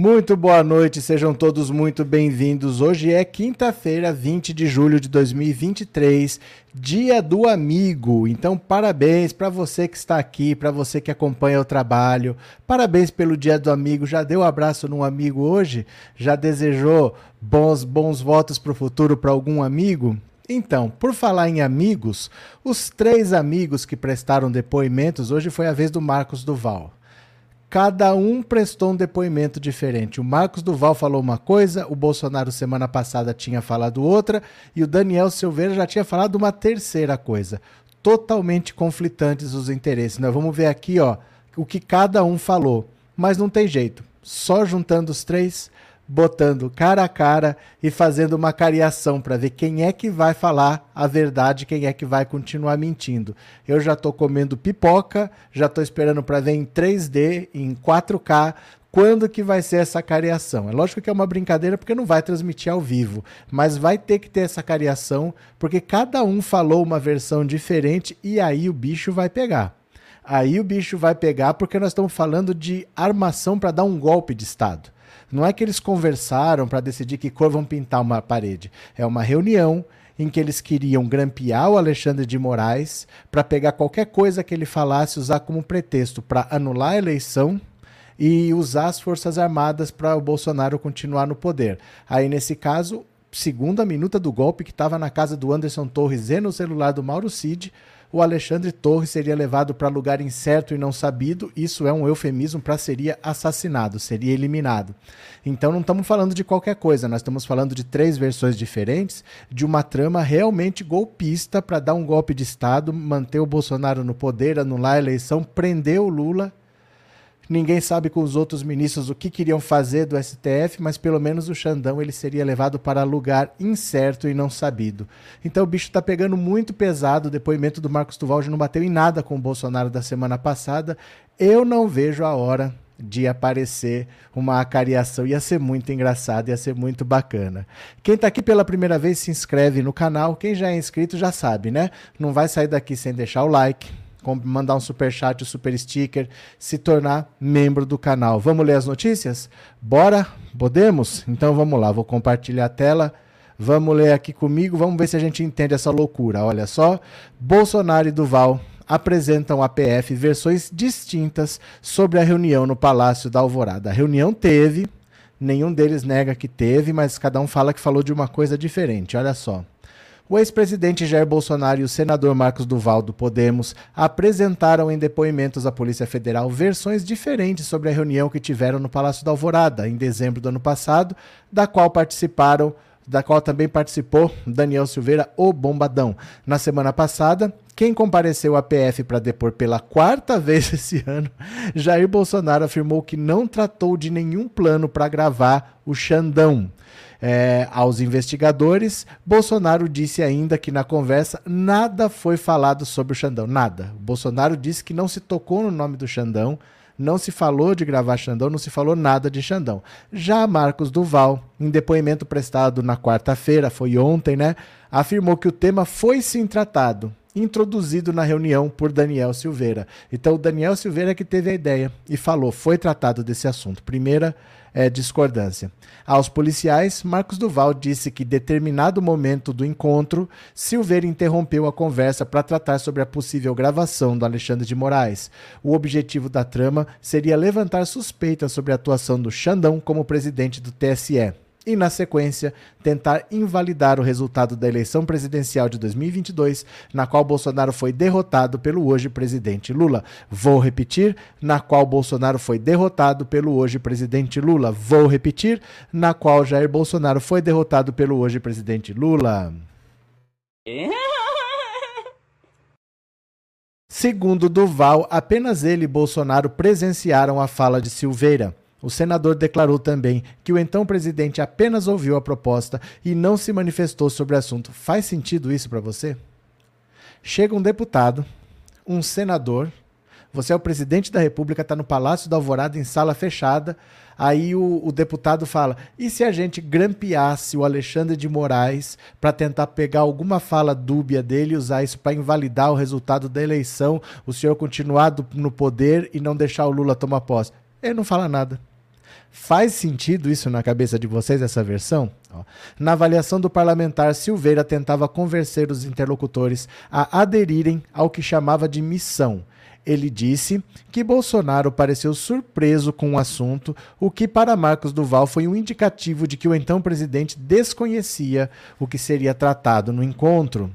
Muito boa noite, sejam todos muito bem-vindos. Hoje é quinta-feira, 20 de julho de 2023, dia do amigo. Então, parabéns para você que está aqui, para você que acompanha o trabalho. Parabéns pelo dia do amigo. Já deu um abraço num amigo hoje? Já desejou bons bons votos para o futuro para algum amigo? Então, por falar em amigos, os três amigos que prestaram depoimentos, hoje foi a vez do Marcos Duval. Cada um prestou um depoimento diferente. O Marcos Duval falou uma coisa, o Bolsonaro semana passada tinha falado outra e o Daniel Silveira já tinha falado uma terceira coisa. Totalmente conflitantes os interesses. Nós vamos ver aqui, ó, o que cada um falou. Mas não tem jeito. Só juntando os três, botando cara a cara e fazendo uma cariação para ver quem é que vai falar a verdade, quem é que vai continuar mentindo. Eu já estou comendo pipoca, já estou esperando para ver em 3D, em 4K, quando que vai ser essa cariação. É lógico que é uma brincadeira porque não vai transmitir ao vivo, mas vai ter que ter essa cariação porque cada um falou uma versão diferente e aí o bicho vai pegar. Aí o bicho vai pegar porque nós estamos falando de armação para dar um golpe de Estado. Não é que eles conversaram para decidir que cor vão pintar uma parede. É uma reunião em que eles queriam grampear o Alexandre de Moraes para pegar qualquer coisa que ele falasse, usar como pretexto para anular a eleição e usar as Forças Armadas para o Bolsonaro continuar no poder. Aí, nesse caso, segundo a minuta do golpe que estava na casa do Anderson Torres e no celular do Mauro Cid, o Alexandre Torres seria levado para lugar incerto e não sabido. Isso é um eufemismo para seria assassinado, seria eliminado. Então não estamos falando de qualquer coisa, nós estamos falando de três versões diferentes de uma trama realmente golpista para dar um golpe de Estado, manter o Bolsonaro no poder, anular a eleição, prender o Lula Ninguém sabe com os outros ministros o que queriam fazer do STF, mas pelo menos o Xandão ele seria levado para lugar incerto e não sabido. Então o bicho está pegando muito pesado. O depoimento do Marcos Duval já não bateu em nada com o Bolsonaro da semana passada. Eu não vejo a hora de aparecer uma acariação. Ia ser muito engraçado, ia ser muito bacana. Quem está aqui pela primeira vez, se inscreve no canal. Quem já é inscrito já sabe, né? Não vai sair daqui sem deixar o like mandar um super chat, um super sticker, se tornar membro do canal. Vamos ler as notícias? Bora? Podemos? Então vamos lá, vou compartilhar a tela. Vamos ler aqui comigo, vamos ver se a gente entende essa loucura. Olha só, Bolsonaro e Duval apresentam à PF versões distintas sobre a reunião no Palácio da Alvorada. A reunião teve, nenhum deles nega que teve, mas cada um fala que falou de uma coisa diferente. Olha só. O ex-presidente Jair Bolsonaro e o senador Marcos Duval do Podemos apresentaram em depoimentos à Polícia Federal versões diferentes sobre a reunião que tiveram no Palácio da Alvorada em dezembro do ano passado, da qual participaram da qual também participou Daniel Silveira, o Bombadão. Na semana passada, quem compareceu à PF para depor pela quarta vez esse ano, Jair Bolsonaro afirmou que não tratou de nenhum plano para gravar o Xandão. É, aos investigadores, Bolsonaro disse ainda que na conversa nada foi falado sobre o Xandão. Nada. Bolsonaro disse que não se tocou no nome do Xandão, não se falou de gravar Xandão, não se falou nada de Xandão. Já Marcos Duval, em depoimento prestado na quarta-feira, foi ontem, né? Afirmou que o tema foi sim tratado, introduzido na reunião por Daniel Silveira. Então, o Daniel Silveira é que teve a ideia e falou: foi tratado desse assunto. Primeira é, discordância. Aos policiais, Marcos Duval disse que, em determinado momento do encontro, Silveira interrompeu a conversa para tratar sobre a possível gravação do Alexandre de Moraes. O objetivo da trama seria levantar suspeitas sobre a atuação do Xandão como presidente do TSE e, na sequência, tentar invalidar o resultado da eleição presidencial de 2022, na qual Bolsonaro foi derrotado pelo hoje presidente Lula. Vou repetir, na qual Bolsonaro foi derrotado pelo hoje presidente Lula. Vou repetir, na qual Jair Bolsonaro foi derrotado pelo hoje presidente Lula. Segundo Duval, apenas ele e Bolsonaro presenciaram a fala de Silveira. O senador declarou também que o então presidente apenas ouviu a proposta e não se manifestou sobre o assunto. Faz sentido isso para você? Chega um deputado, um senador, você é o presidente da República, está no Palácio da Alvorada em sala fechada. Aí o, o deputado fala: e se a gente grampeasse o Alexandre de Moraes para tentar pegar alguma fala dúbia dele e usar isso para invalidar o resultado da eleição, o senhor continuar do, no poder e não deixar o Lula tomar posse? Ele não fala nada. Faz sentido isso na cabeça de vocês, essa versão? Na avaliação do parlamentar, Silveira tentava convencer os interlocutores a aderirem ao que chamava de missão. Ele disse que Bolsonaro pareceu surpreso com o assunto, o que para Marcos Duval foi um indicativo de que o então presidente desconhecia o que seria tratado no encontro.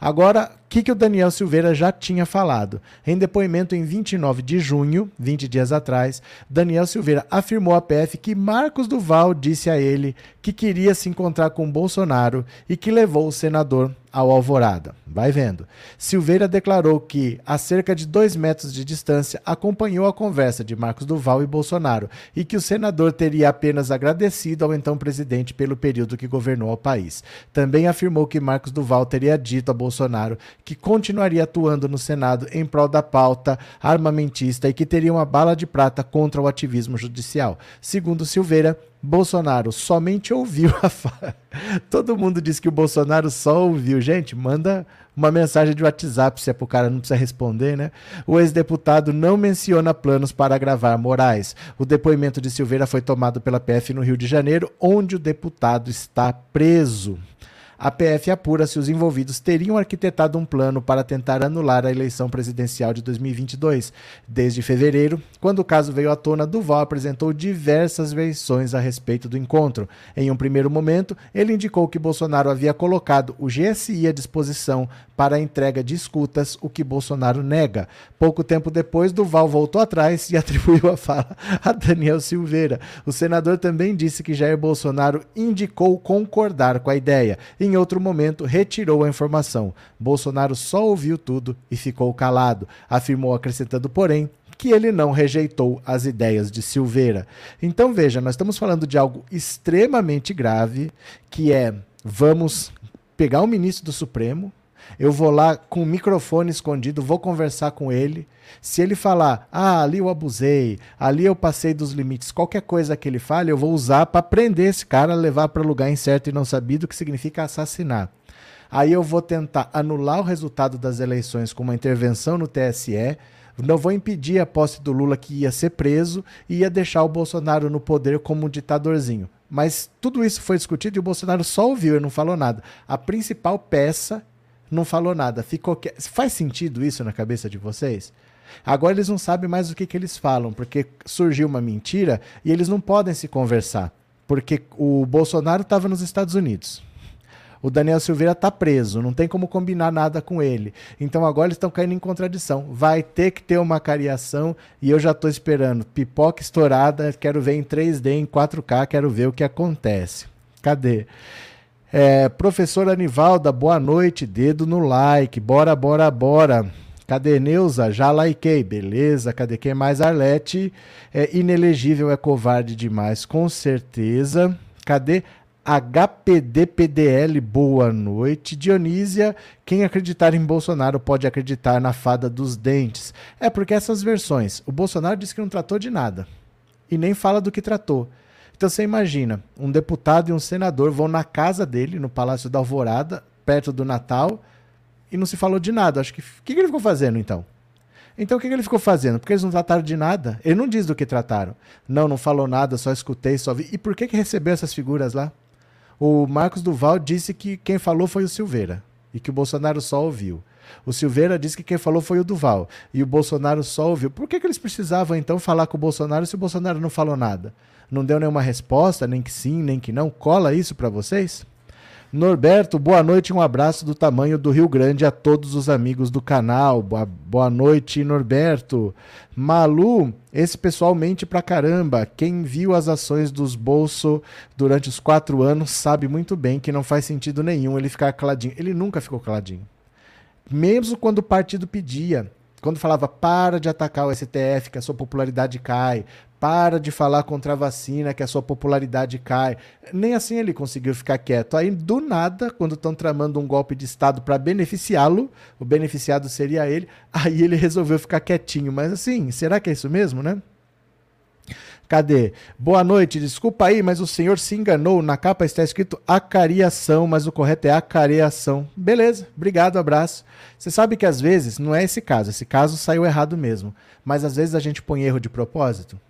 Agora, que, que o Daniel Silveira já tinha falado? Em depoimento em 29 de junho, 20 dias atrás, Daniel Silveira afirmou à PF que Marcos Duval disse a ele que queria se encontrar com Bolsonaro e que levou o senador ao Alvorada. Vai vendo. Silveira declarou que, a cerca de dois metros de distância, acompanhou a conversa de Marcos Duval e Bolsonaro e que o senador teria apenas agradecido ao então presidente pelo período que governou o país. Também afirmou que Marcos Duval teria dito a Bolsonaro que continuaria atuando no Senado em prol da pauta armamentista e que teria uma bala de prata contra o ativismo judicial. Segundo Silveira, Bolsonaro somente ouviu a fala. Todo mundo diz que o Bolsonaro só ouviu. Gente, manda uma mensagem de WhatsApp se é pro cara não precisa responder, né? O ex-deputado não menciona planos para agravar Moraes. O depoimento de Silveira foi tomado pela PF no Rio de Janeiro, onde o deputado está preso a PF apura se os envolvidos teriam arquitetado um plano para tentar anular a eleição presidencial de 2022. Desde fevereiro, quando o caso veio à tona, Duval apresentou diversas versões a respeito do encontro. Em um primeiro momento, ele indicou que Bolsonaro havia colocado o GSI à disposição para a entrega de escutas, o que Bolsonaro nega. Pouco tempo depois, Duval voltou atrás e atribuiu a fala a Daniel Silveira. O senador também disse que Jair Bolsonaro indicou concordar com a ideia em outro momento, retirou a informação. Bolsonaro só ouviu tudo e ficou calado, afirmou, acrescentando, porém, que ele não rejeitou as ideias de Silveira. Então veja, nós estamos falando de algo extremamente grave, que é vamos pegar o ministro do Supremo, eu vou lá com o microfone escondido, vou conversar com ele. Se ele falar, ah, ali eu abusei, ali eu passei dos limites, qualquer coisa que ele fale, eu vou usar para prender esse cara, levar para lugar incerto e não sabido, que significa assassinar. Aí eu vou tentar anular o resultado das eleições com uma intervenção no TSE, não vou impedir a posse do Lula que ia ser preso e ia deixar o Bolsonaro no poder como um ditadorzinho. Mas tudo isso foi discutido e o Bolsonaro só ouviu e não falou nada. A principal peça não falou nada, ficou que... Faz sentido isso na cabeça de vocês? Agora eles não sabem mais o que, que eles falam, porque surgiu uma mentira e eles não podem se conversar, porque o Bolsonaro estava nos Estados Unidos. O Daniel Silveira está preso, não tem como combinar nada com ele. Então agora eles estão caindo em contradição. Vai ter que ter uma cariação e eu já estou esperando. Pipoca estourada, quero ver em 3D, em 4K, quero ver o que acontece. Cadê? É, professora Anivalda, boa noite, dedo no like, bora, bora, bora. Cadê Neuza? Já likei, beleza. Cadê quem mais? Arlete, é inelegível, é covarde demais, com certeza. Cadê HPDPDL, boa noite. Dionísia, quem acreditar em Bolsonaro pode acreditar na fada dos dentes. É porque essas versões, o Bolsonaro disse que não tratou de nada e nem fala do que tratou. Então você imagina, um deputado e um senador vão na casa dele, no Palácio da Alvorada, perto do Natal, e não se falou de nada. Acho que. O que, que ele ficou fazendo então? Então o que, que ele ficou fazendo? Porque eles não trataram de nada? Ele não diz do que trataram. Não, não falou nada, só escutei, só vi. E por que, que recebeu essas figuras lá? O Marcos Duval disse que quem falou foi o Silveira e que o Bolsonaro só ouviu. O Silveira disse que quem falou foi o Duval e o Bolsonaro só ouviu. Por que, que eles precisavam então falar com o Bolsonaro se o Bolsonaro não falou nada? Não deu nenhuma resposta, nem que sim, nem que não. Cola isso para vocês? Norberto, boa noite, um abraço do tamanho do Rio Grande a todos os amigos do canal. Boa, boa noite, Norberto. Malu, esse pessoal mente pra caramba. Quem viu as ações dos Bolso durante os quatro anos sabe muito bem que não faz sentido nenhum ele ficar caladinho. Ele nunca ficou caladinho. Mesmo quando o partido pedia, quando falava para de atacar o STF, que a sua popularidade cai, para de falar contra a vacina, que a sua popularidade cai. Nem assim ele conseguiu ficar quieto. Aí, do nada, quando estão tramando um golpe de Estado para beneficiá-lo, o beneficiado seria ele, aí ele resolveu ficar quietinho. Mas assim, será que é isso mesmo, né? Cadê? Boa noite, desculpa aí, mas o senhor se enganou. Na capa está escrito acariação, mas o correto é acareação. Beleza, obrigado, abraço. Você sabe que às vezes, não é esse caso, esse caso saiu errado mesmo. Mas às vezes a gente põe erro de propósito.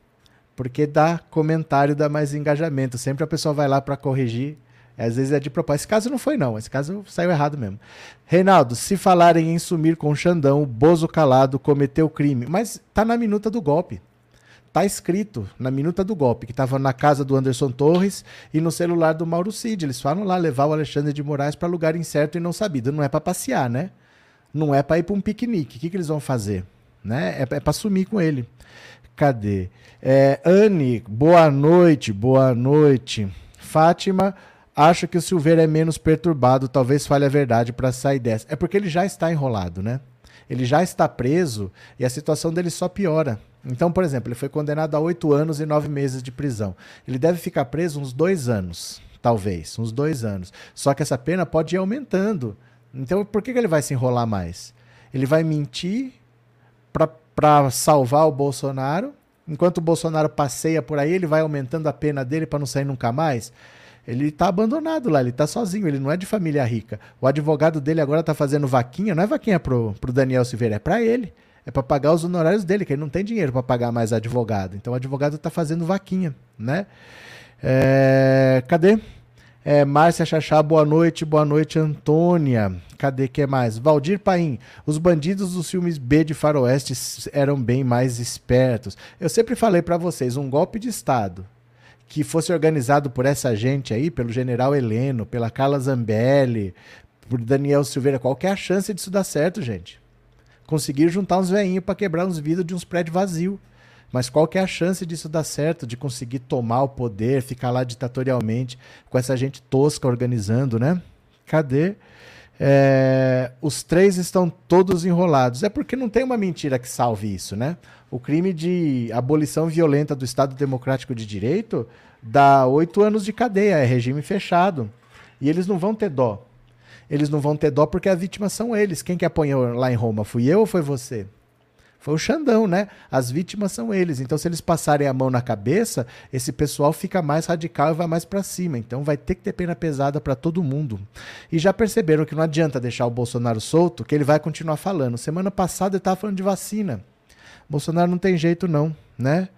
Porque dá comentário, dá mais engajamento. Sempre a pessoa vai lá para corrigir. Às vezes é de propósito. Esse caso não foi, não. Esse caso saiu errado mesmo. Reinaldo, se falarem em sumir com o Xandão, Bozo Calado cometeu crime. Mas tá na minuta do golpe. Tá escrito na minuta do golpe, que estava na casa do Anderson Torres e no celular do Mauro Cid. Eles falam lá levar o Alexandre de Moraes para lugar incerto e não sabido. Não é para passear, né? Não é para ir para um piquenique. O que, que eles vão fazer? Né? É, é para sumir com ele. Cadê? É, Anne, boa noite, boa noite. Fátima, acho que o Silveira é menos perturbado, talvez fale a verdade para sair dessa. É porque ele já está enrolado, né? Ele já está preso e a situação dele só piora. Então, por exemplo, ele foi condenado a oito anos e nove meses de prisão. Ele deve ficar preso uns dois anos, talvez, uns dois anos. Só que essa pena pode ir aumentando. Então, por que, que ele vai se enrolar mais? Ele vai mentir para salvar o Bolsonaro. Enquanto o Bolsonaro passeia por aí, ele vai aumentando a pena dele para não sair nunca mais. Ele está abandonado lá, ele está sozinho, ele não é de família rica. O advogado dele agora está fazendo vaquinha, não é vaquinha pro, pro Daniel Silveira, é para ele é para pagar os honorários dele, que ele não tem dinheiro para pagar mais advogado. Então o advogado está fazendo vaquinha, né? É, cadê? É, Márcia Chachá, boa noite, boa noite, Antônia. Cadê que é mais? Valdir Paim, os bandidos dos filmes B de Faroeste eram bem mais espertos. Eu sempre falei para vocês, um golpe de Estado que fosse organizado por essa gente aí, pelo general Heleno, pela Carla Zambelli, por Daniel Silveira, qual que é a chance disso dar certo, gente? conseguir juntar uns veinhos para quebrar uns vidros de uns prédios vazios. Mas qual que é a chance disso dar certo, de conseguir tomar o poder, ficar lá ditatorialmente, com essa gente tosca organizando, né? Cadê? É, os três estão todos enrolados. É porque não tem uma mentira que salve isso, né? O crime de abolição violenta do Estado Democrático de Direito dá oito anos de cadeia, é regime fechado. E eles não vão ter dó eles não vão ter dó porque as vítimas são eles. Quem que apanhou lá em Roma? Fui eu ou foi você? Foi o Xandão, né? As vítimas são eles. Então, se eles passarem a mão na cabeça, esse pessoal fica mais radical e vai mais para cima. Então, vai ter que ter pena pesada para todo mundo. E já perceberam que não adianta deixar o Bolsonaro solto, que ele vai continuar falando. Semana passada ele estava falando de vacina. Bolsonaro não tem jeito, não, né?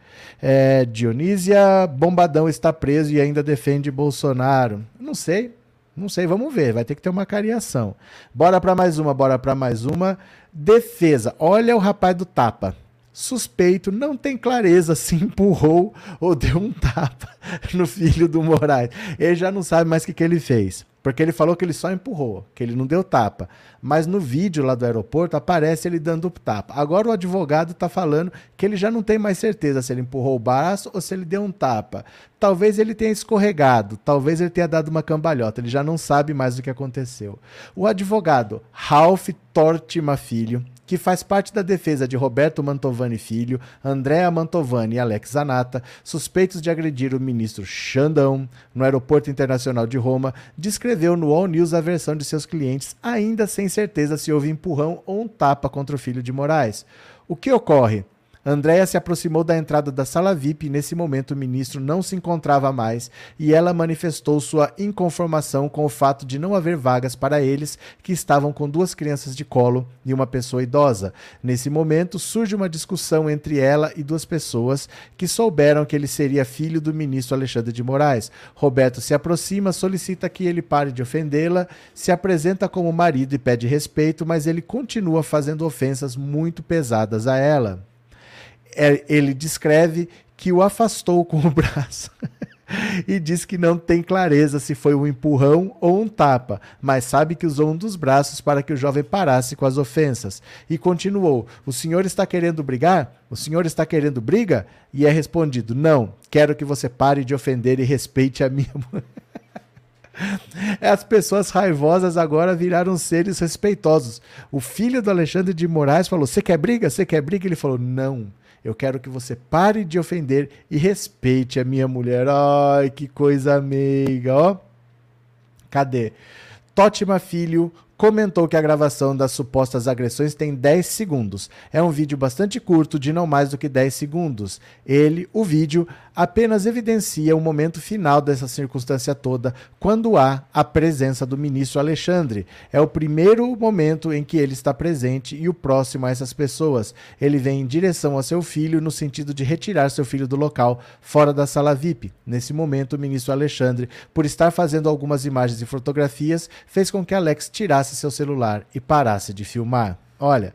É, Dionísia Bombadão está preso e ainda defende Bolsonaro. Não sei, não sei, vamos ver. Vai ter que ter uma cariação. Bora para mais uma, bora para mais uma. Defesa. Olha o rapaz do tapa. Suspeito, não tem clareza se empurrou ou deu um tapa no filho do Moraes. Ele já não sabe mais o que, que ele fez. Porque ele falou que ele só empurrou, que ele não deu tapa. Mas no vídeo lá do aeroporto aparece ele dando tapa. Agora o advogado está falando que ele já não tem mais certeza se ele empurrou o braço ou se ele deu um tapa. Talvez ele tenha escorregado, talvez ele tenha dado uma cambalhota, ele já não sabe mais o que aconteceu. O advogado Ralph Tortima Filho que faz parte da defesa de Roberto Mantovani Filho, Andréa Mantovani e Alex Zanata, suspeitos de agredir o ministro Xandão no Aeroporto Internacional de Roma, descreveu no All News a versão de seus clientes, ainda sem certeza se houve empurrão ou um tapa contra o filho de Moraes. O que ocorre? Andréia se aproximou da entrada da sala VIP e nesse momento o ministro não se encontrava mais e ela manifestou sua inconformação com o fato de não haver vagas para eles que estavam com duas crianças de colo e uma pessoa idosa. Nesse momento surge uma discussão entre ela e duas pessoas que souberam que ele seria filho do ministro Alexandre de Moraes. Roberto se aproxima, solicita que ele pare de ofendê-la, se apresenta como marido e pede respeito, mas ele continua fazendo ofensas muito pesadas a ela. É, ele descreve que o afastou com o braço. e diz que não tem clareza se foi um empurrão ou um tapa, mas sabe que usou um dos braços para que o jovem parasse com as ofensas. E continuou: O senhor está querendo brigar? O senhor está querendo briga? E é respondido: Não, quero que você pare de ofender e respeite a minha mulher. As pessoas raivosas agora viraram seres respeitosos. O filho do Alexandre de Moraes falou: Você quer briga? Você quer briga? Ele falou: Não. Eu quero que você pare de ofender e respeite a minha mulher. Ai, que coisa meiga, ó. Cadê? Tótima Filho comentou que a gravação das supostas agressões tem 10 segundos. É um vídeo bastante curto, de não mais do que 10 segundos. Ele, o vídeo, apenas evidencia o momento final dessa circunstância toda, quando há a presença do ministro Alexandre. É o primeiro momento em que ele está presente e o próximo a essas pessoas. Ele vem em direção a seu filho no sentido de retirar seu filho do local, fora da sala VIP. Nesse momento, o ministro Alexandre, por estar fazendo algumas imagens e fotografias, fez com que Alex tirasse seu celular e parasse de filmar. Olha,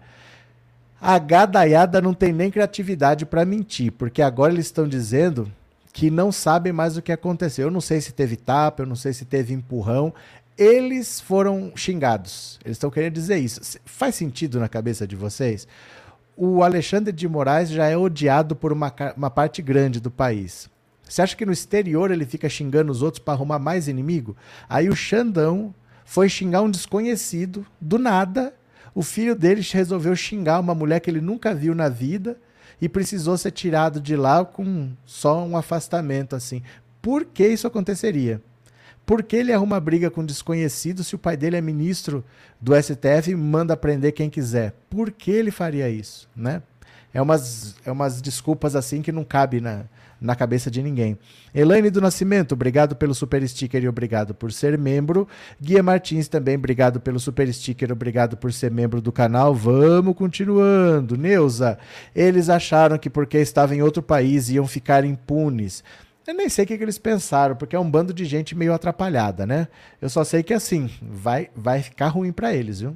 a gadaiada não tem nem criatividade para mentir, porque agora eles estão dizendo que não sabem mais o que aconteceu. Eu não sei se teve tapa, eu não sei se teve empurrão. Eles foram xingados. Eles estão querendo dizer isso. Faz sentido na cabeça de vocês? O Alexandre de Moraes já é odiado por uma, uma parte grande do país. Você acha que no exterior ele fica xingando os outros para arrumar mais inimigo? Aí o Xandão foi xingar um desconhecido do nada o filho deles resolveu xingar uma mulher que ele nunca viu na vida e precisou ser tirado de lá com só um afastamento assim. Por que isso aconteceria? Por que ele arruma briga com um desconhecido se o pai dele é ministro do STF e manda prender quem quiser? Por que ele faria isso, né? É umas, é umas desculpas assim que não cabe na, na cabeça de ninguém. Elaine do Nascimento, obrigado pelo super sticker e obrigado por ser membro. Guia Martins também, obrigado pelo super sticker, obrigado por ser membro do canal. Vamos continuando. Neuza, eles acharam que porque estavam em outro país iam ficar impunes. Eu nem sei o que, que, eles pensaram, porque é um bando de gente meio atrapalhada, né? Eu só sei que assim, vai, vai ficar ruim para eles, viu?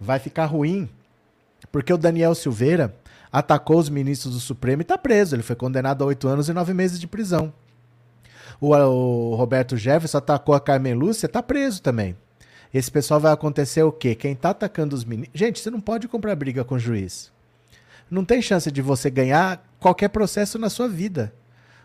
Vai ficar ruim, porque o Daniel Silveira atacou os ministros do Supremo e está preso. Ele foi condenado a oito anos e nove meses de prisão. O, o Roberto Jefferson atacou a Carmen Lúcia, está preso também. Esse pessoal vai acontecer o quê? Quem está atacando os ministros. Gente, você não pode comprar briga com o juiz. Não tem chance de você ganhar qualquer processo na sua vida.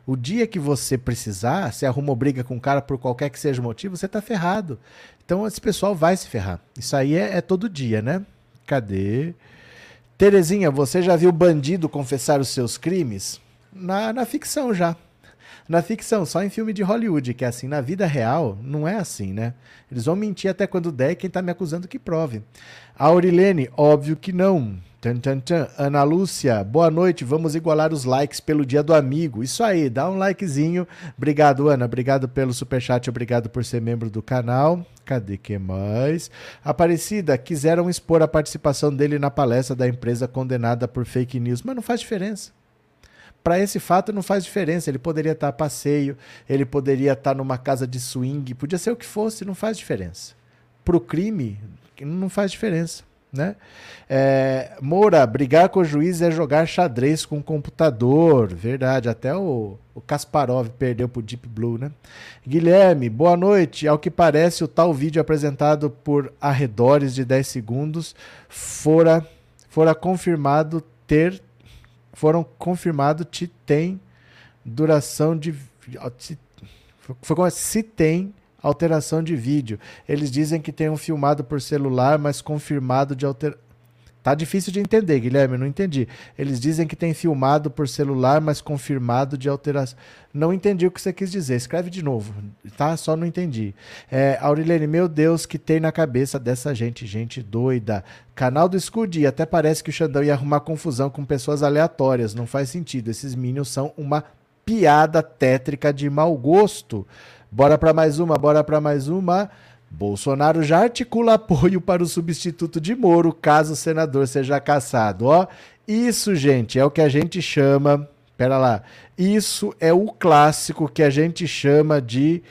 O dia que você precisar, se arrumou briga com o cara por qualquer que seja o motivo, você está ferrado. Então esse pessoal vai se ferrar. Isso aí é, é todo dia, né? Cadê? Terezinha, você já viu bandido confessar os seus crimes? Na, na ficção já. Na ficção, só em filme de Hollywood, que é assim, na vida real, não é assim, né? Eles vão mentir até quando der quem tá me acusando que prove. A Aurilene, óbvio que não. Tchan, tchan, tchan. Ana Lúcia, boa noite. Vamos igualar os likes pelo dia do amigo. Isso aí, dá um likezinho. Obrigado, Ana. Obrigado pelo superchat. Obrigado por ser membro do canal. Cadê que mais? Aparecida, quiseram expor a participação dele na palestra da empresa condenada por fake news, mas não faz diferença. Para esse fato não faz diferença. Ele poderia estar a passeio, ele poderia estar numa casa de swing, podia ser o que fosse, não faz diferença. Para o crime, não faz diferença. Né? É, Moura, brigar com o juiz é jogar xadrez com o computador. Verdade, até o, o Kasparov perdeu pro Deep Blue, né? Guilherme, boa noite. Ao que parece, o tal vídeo apresentado por arredores de 10 segundos fora, fora confirmado ter. Foram confirmado que tem duração de. Foi como se tem alteração de vídeo. Eles dizem que tem um filmado por celular, mas confirmado de alteração. Tá difícil de entender, Guilherme, não entendi. Eles dizem que tem filmado por celular, mas confirmado de alteração. Não entendi o que você quis dizer. Escreve de novo, tá? Só não entendi. É, Aurilene, meu Deus, que tem na cabeça dessa gente, gente doida. Canal do Scudi, até parece que o Xandão ia arrumar confusão com pessoas aleatórias. Não faz sentido. Esses Minions são uma piada tétrica de mau gosto. Bora para mais uma, bora para mais uma. Bolsonaro já articula apoio para o substituto de Moro caso o senador seja caçado. Ó, isso, gente, é o que a gente chama. Pera lá. Isso é o clássico que a gente chama de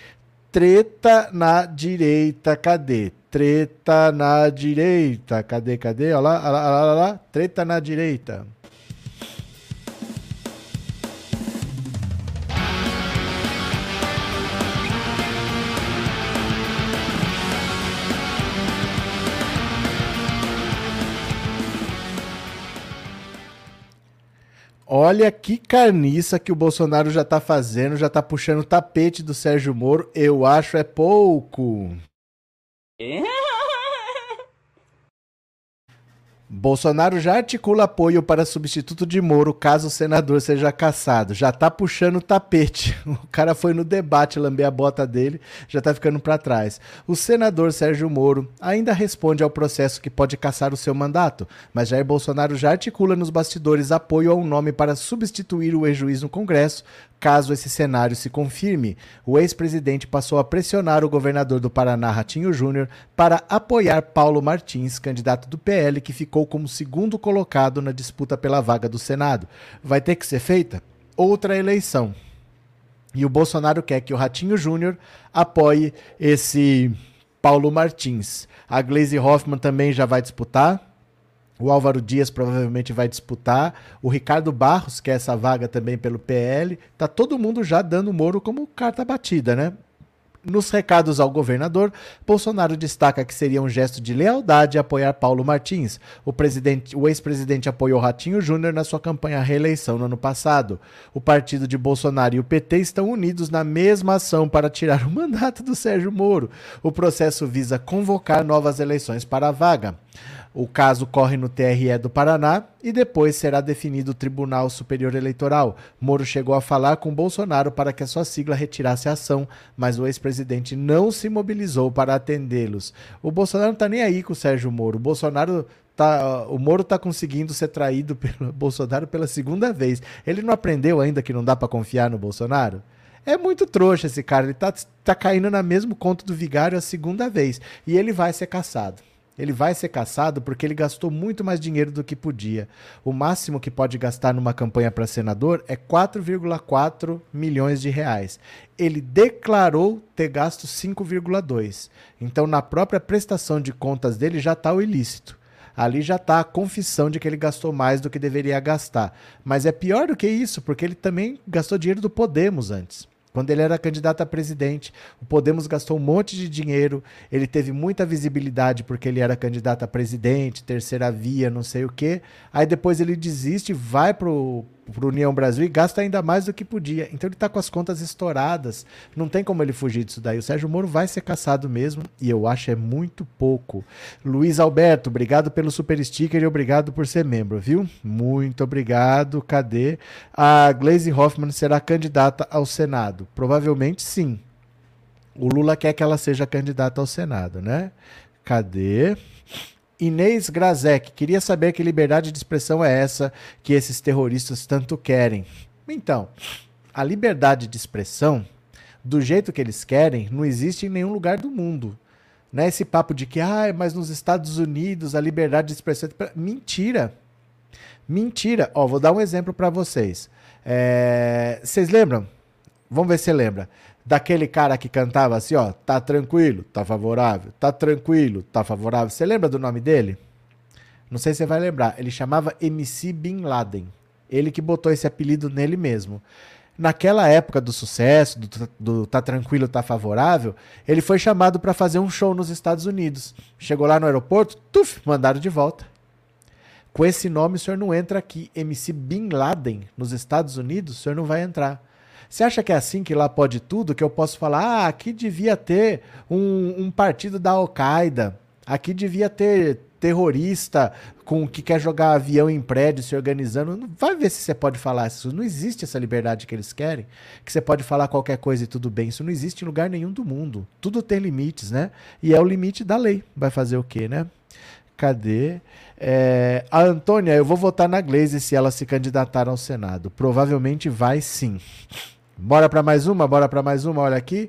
treta na direita. Cadê? Treta na direita. Cadê? Cadê? Olha lá, olha lá, olha lá. Treta na direita. Olha que carniça que o Bolsonaro já tá fazendo, já tá puxando o tapete do Sérgio Moro. Eu acho é pouco. Bolsonaro já articula apoio para substituto de Moro caso o senador seja caçado. Já tá puxando o tapete. O cara foi no debate lamber a bota dele, já tá ficando para trás. O senador Sérgio Moro ainda responde ao processo que pode caçar o seu mandato, mas Jair Bolsonaro já articula nos bastidores apoio a um nome para substituir o ex-juiz no Congresso, caso esse cenário se confirme. O ex-presidente passou a pressionar o governador do Paraná, Ratinho Júnior, para apoiar Paulo Martins, candidato do PL, que ficou como segundo colocado na disputa pela vaga do Senado. Vai ter que ser feita outra eleição. E o Bolsonaro quer que o Ratinho Júnior apoie esse Paulo Martins. A Glaze Hoffman também já vai disputar. O Álvaro Dias provavelmente vai disputar. O Ricardo Barros, que é essa vaga também pelo PL. Tá todo mundo já dando Moro como carta batida, né? Nos recados ao governador, Bolsonaro destaca que seria um gesto de lealdade apoiar Paulo Martins. O, o ex-presidente apoiou Ratinho Júnior na sua campanha à reeleição no ano passado. O partido de Bolsonaro e o PT estão unidos na mesma ação para tirar o mandato do Sérgio Moro. O processo visa convocar novas eleições para a vaga. O caso corre no TRE do Paraná e depois será definido o Tribunal Superior Eleitoral. Moro chegou a falar com Bolsonaro para que a sua sigla retirasse a ação, mas o ex-presidente não se mobilizou para atendê-los. O Bolsonaro não está nem aí com o Sérgio Moro. O Bolsonaro Tá, o Moro está conseguindo ser traído pelo Bolsonaro pela segunda vez. Ele não aprendeu ainda que não dá para confiar no Bolsonaro? É muito trouxa esse cara. Ele está tá caindo na mesmo conto do vigário a segunda vez. E ele vai ser caçado. Ele vai ser caçado porque ele gastou muito mais dinheiro do que podia. O máximo que pode gastar numa campanha para senador é 4,4 milhões de reais. Ele declarou ter gasto 5,2. Então, na própria prestação de contas dele já está o ilícito. Ali já está a confissão de que ele gastou mais do que deveria gastar. Mas é pior do que isso, porque ele também gastou dinheiro do Podemos antes. Quando ele era candidato a presidente, o Podemos gastou um monte de dinheiro, ele teve muita visibilidade porque ele era candidato a presidente, terceira via, não sei o quê. Aí depois ele desiste, vai pro para União Brasil e gasta ainda mais do que podia. Então ele está com as contas estouradas. Não tem como ele fugir disso daí. O Sérgio Moro vai ser caçado mesmo e eu acho é muito pouco. Luiz Alberto, obrigado pelo super sticker e obrigado por ser membro, viu? Muito obrigado. Cadê? A Glaze Hoffman será candidata ao Senado? Provavelmente sim. O Lula quer que ela seja candidata ao Senado, né? Cadê? Inês Grazek, queria saber que liberdade de expressão é essa que esses terroristas tanto querem. Então, a liberdade de expressão, do jeito que eles querem, não existe em nenhum lugar do mundo. Não é esse papo de que, ah, mas nos Estados Unidos a liberdade de expressão. É Mentira. Mentira. Ó, vou dar um exemplo para vocês. É... Vocês lembram? Vamos ver se lembra daquele cara que cantava assim, ó, tá tranquilo, tá favorável, tá tranquilo, tá favorável. Você lembra do nome dele? Não sei se você vai lembrar. Ele chamava MC Bin Laden. Ele que botou esse apelido nele mesmo. Naquela época do sucesso, do, do Tá Tranquilo, Tá Favorável, ele foi chamado para fazer um show nos Estados Unidos. Chegou lá no aeroporto, tuf, mandaram de volta. Com esse nome, o senhor não entra aqui. MC Bin Laden, nos Estados Unidos, o senhor não vai entrar. Você acha que é assim que lá pode tudo? Que eu posso falar, ah, aqui devia ter um, um partido da Al-Qaeda, aqui devia ter terrorista com que quer jogar avião em prédio se organizando. Vai ver se você pode falar isso. Não existe essa liberdade que eles querem, que você pode falar qualquer coisa e tudo bem. Isso não existe em lugar nenhum do mundo. Tudo tem limites, né? E é o limite da lei. Vai fazer o quê, né? Cadê? É, a Antônia, eu vou votar na Glaze se ela se candidatar ao Senado. Provavelmente vai sim. Bora para mais uma, bora para mais uma, olha aqui.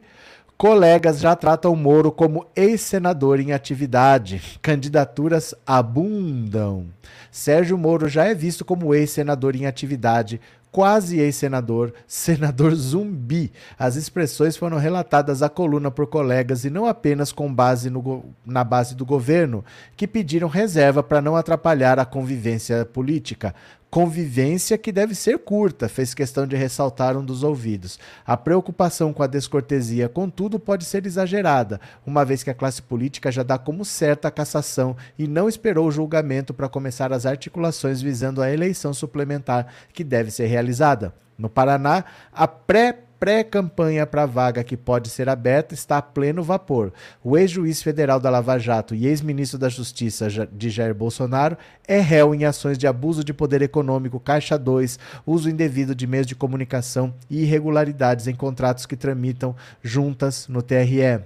Colegas já tratam Moro como ex-senador em atividade. Candidaturas abundam. Sérgio Moro já é visto como ex-senador em atividade, quase ex-senador, senador zumbi. As expressões foram relatadas à coluna por colegas e não apenas com base no, na base do governo, que pediram reserva para não atrapalhar a convivência política. Convivência que deve ser curta, fez questão de ressaltar um dos ouvidos. A preocupação com a descortesia, contudo, pode ser exagerada, uma vez que a classe política já dá como certa a cassação e não esperou o julgamento para começar as articulações visando a eleição suplementar que deve ser realizada. No Paraná, a pré pré-campanha para vaga que pode ser aberta está a pleno vapor. O ex-juiz federal da Lava Jato e ex-ministro da Justiça de Jair Bolsonaro é réu em ações de abuso de poder econômico, Caixa 2, uso indevido de meios de comunicação e irregularidades em contratos que tramitam juntas no TRE.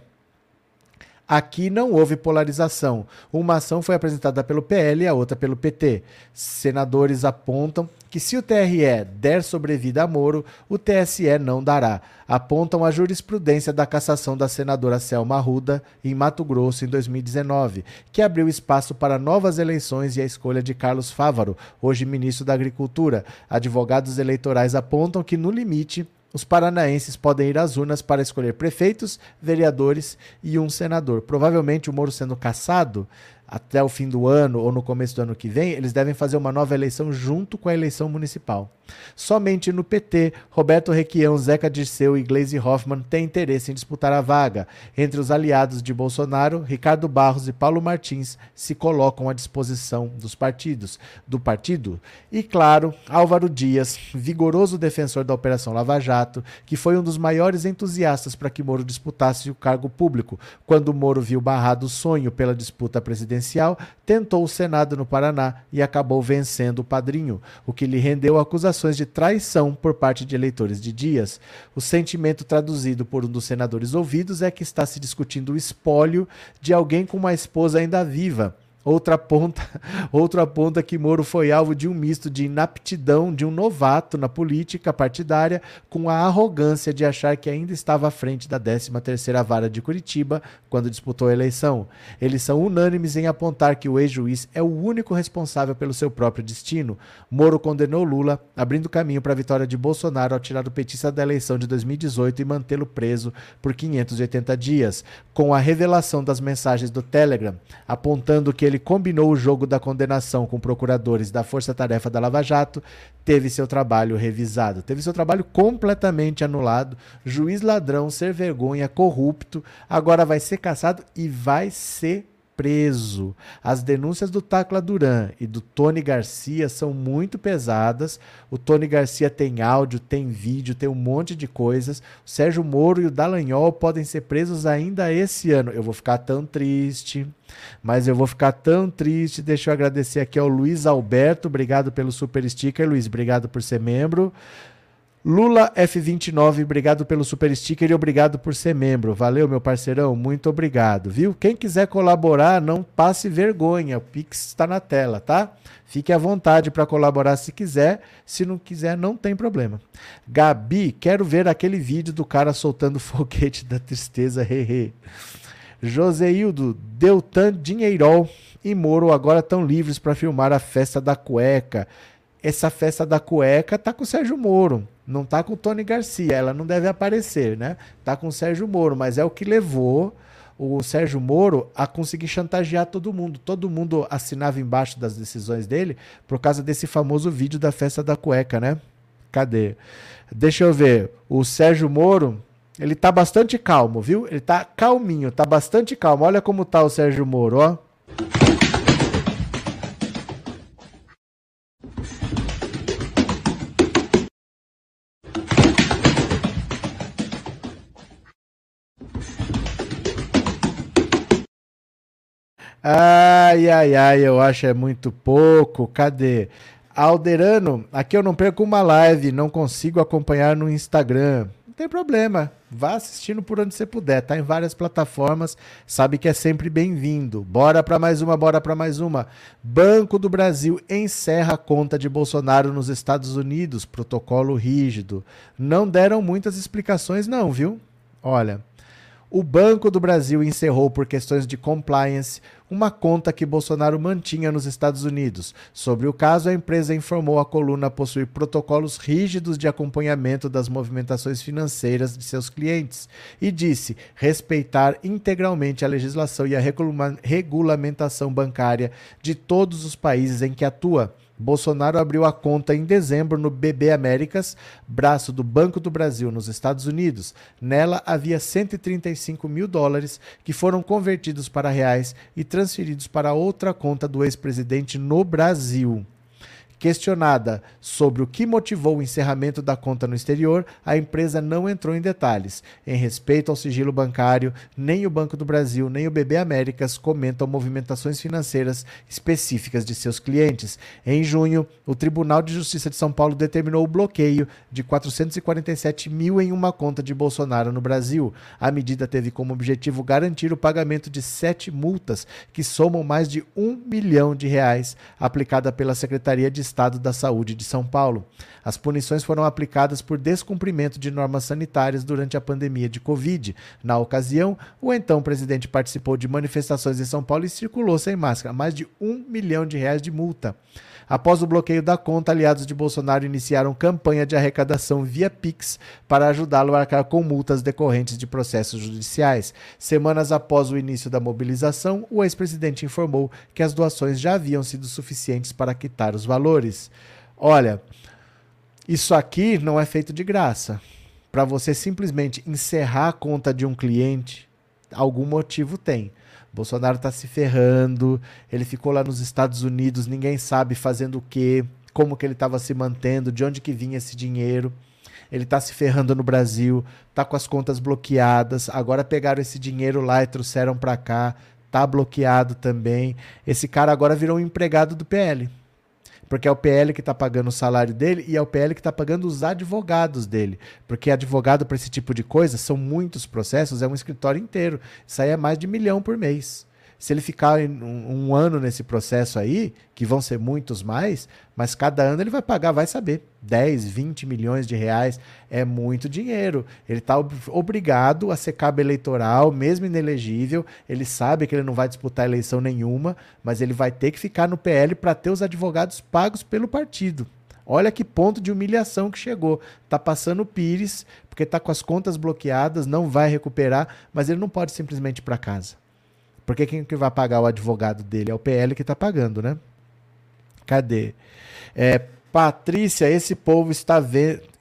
Aqui não houve polarização. Uma ação foi apresentada pelo PL e a outra pelo PT. Senadores apontam que se o TRE der sobrevida a Moro, o TSE não dará. Apontam a jurisprudência da cassação da senadora Selma Arruda em Mato Grosso em 2019, que abriu espaço para novas eleições e a escolha de Carlos Fávaro, hoje ministro da Agricultura. Advogados eleitorais apontam que, no limite, os paranaenses podem ir às urnas para escolher prefeitos, vereadores e um senador. Provavelmente o Moro sendo caçado até o fim do ano ou no começo do ano que vem, eles devem fazer uma nova eleição junto com a eleição municipal. Somente no PT, Roberto Requião, Zeca Dirceu e Gleisi Hoffmann têm interesse em disputar a vaga. Entre os aliados de Bolsonaro, Ricardo Barros e Paulo Martins se colocam à disposição dos partidos, do partido. E claro, Álvaro Dias, vigoroso defensor da Operação Lava Jato, que foi um dos maiores entusiastas para que Moro disputasse o cargo público, quando Moro viu barrado o sonho pela disputa presidencial presidencial, tentou o Senado no Paraná e acabou vencendo o padrinho, o que lhe rendeu acusações de traição por parte de eleitores de Dias. O sentimento traduzido por um dos senadores ouvidos é que está se discutindo o espólio de alguém com uma esposa ainda viva Outra ponta, outro aponta que Moro foi alvo de um misto de inaptidão de um novato na política partidária com a arrogância de achar que ainda estava à frente da 13ª Vara de Curitiba quando disputou a eleição. Eles são unânimes em apontar que o ex-juiz é o único responsável pelo seu próprio destino. Moro condenou Lula, abrindo caminho para a vitória de Bolsonaro ao tirar o petista da eleição de 2018 e mantê-lo preso por 580 dias, com a revelação das mensagens do Telegram, apontando que ele ele combinou o jogo da condenação com procuradores da Força Tarefa da Lava Jato, teve seu trabalho revisado, teve seu trabalho completamente anulado. Juiz ladrão, ser vergonha, corrupto, agora vai ser caçado e vai ser preso. As denúncias do Tacla Duran e do Tony Garcia são muito pesadas. O Tony Garcia tem áudio, tem vídeo, tem um monte de coisas. O Sérgio Moro e o Dallagnol podem ser presos ainda esse ano. Eu vou ficar tão triste. Mas eu vou ficar tão triste. Deixa eu agradecer aqui ao Luiz Alberto. Obrigado pelo super sticker, Luiz. Obrigado por ser membro. Lula F29, obrigado pelo super sticker e obrigado por ser membro. Valeu, meu parceirão, muito obrigado, viu? Quem quiser colaborar, não passe vergonha, o Pix está na tela, tá? Fique à vontade para colaborar se quiser, se não quiser, não tem problema. Gabi, quero ver aquele vídeo do cara soltando foguete da tristeza, hehe. Joseildo, Deltan Dinheirol e Moro agora estão livres para filmar a festa da cueca. Essa festa da cueca tá com o Sérgio Moro. Não tá com o Tony Garcia, ela não deve aparecer, né? Tá com o Sérgio Moro, mas é o que levou o Sérgio Moro a conseguir chantagear todo mundo. Todo mundo assinava embaixo das decisões dele por causa desse famoso vídeo da festa da cueca, né? Cadê? Deixa eu ver. O Sérgio Moro, ele tá bastante calmo, viu? Ele tá calminho, tá bastante calmo. Olha como tá o Sérgio Moro, ó. Ai, ai, ai, eu acho é muito pouco. Cadê? Alderano, aqui eu não perco uma live, não consigo acompanhar no Instagram. Não tem problema, vá assistindo por onde você puder, tá em várias plataformas, sabe que é sempre bem-vindo. Bora para mais uma, bora para mais uma. Banco do Brasil encerra a conta de Bolsonaro nos Estados Unidos, protocolo rígido. Não deram muitas explicações não, viu? Olha, o Banco do Brasil encerrou por questões de compliance uma conta que Bolsonaro mantinha nos Estados Unidos. Sobre o caso, a empresa informou a coluna possuir protocolos rígidos de acompanhamento das movimentações financeiras de seus clientes e disse respeitar integralmente a legislação e a regulamentação bancária de todos os países em que atua. Bolsonaro abriu a conta em dezembro no BB Américas, braço do Banco do Brasil nos Estados Unidos. Nela havia 135 mil dólares que foram convertidos para reais e transferidos para outra conta do ex-presidente no Brasil. Questionada sobre o que motivou o encerramento da conta no exterior, a empresa não entrou em detalhes. Em respeito ao sigilo bancário, nem o Banco do Brasil nem o BB Américas comentam movimentações financeiras específicas de seus clientes. Em junho, o Tribunal de Justiça de São Paulo determinou o bloqueio de 447 mil em uma conta de Bolsonaro no Brasil. A medida teve como objetivo garantir o pagamento de sete multas, que somam mais de um milhão de reais, aplicada pela Secretaria de Estado da Saúde de São Paulo. As punições foram aplicadas por descumprimento de normas sanitárias durante a pandemia de Covid. Na ocasião, o então presidente participou de manifestações em São Paulo e circulou sem máscara, mais de um milhão de reais de multa. Após o bloqueio da conta, aliados de Bolsonaro iniciaram campanha de arrecadação via Pix para ajudá-lo a arcar com multas decorrentes de processos judiciais. Semanas após o início da mobilização, o ex-presidente informou que as doações já haviam sido suficientes para quitar os valores. Olha, isso aqui não é feito de graça. Para você simplesmente encerrar a conta de um cliente, algum motivo tem. Bolsonaro está se ferrando, ele ficou lá nos Estados Unidos, ninguém sabe fazendo o quê, como que ele estava se mantendo, de onde que vinha esse dinheiro. Ele está se ferrando no Brasil, está com as contas bloqueadas. Agora pegaram esse dinheiro lá e trouxeram para cá, tá bloqueado também. Esse cara agora virou um empregado do PL. Porque é o PL que está pagando o salário dele e é o PL que está pagando os advogados dele. Porque advogado para esse tipo de coisa são muitos processos, é um escritório inteiro. Isso aí é mais de milhão por mês se ele ficar um, um, ano nesse processo aí, que vão ser muitos mais, mas cada ano ele vai pagar, vai saber, 10, 20 milhões de reais é muito dinheiro. Ele está obrigado a ser cabo eleitoral, mesmo inelegível. Ele sabe que ele não vai disputar eleição nenhuma, mas ele vai ter que ficar no PL para ter os advogados pagos pelo partido. Olha que ponto de humilhação que chegou. Tá passando o Pires, porque tá com as contas bloqueadas, não vai recuperar, mas ele não pode simplesmente ir para casa. Porque quem que vai pagar o advogado dele? É o PL que está pagando, né? Cadê? É, Patrícia, esse povo está,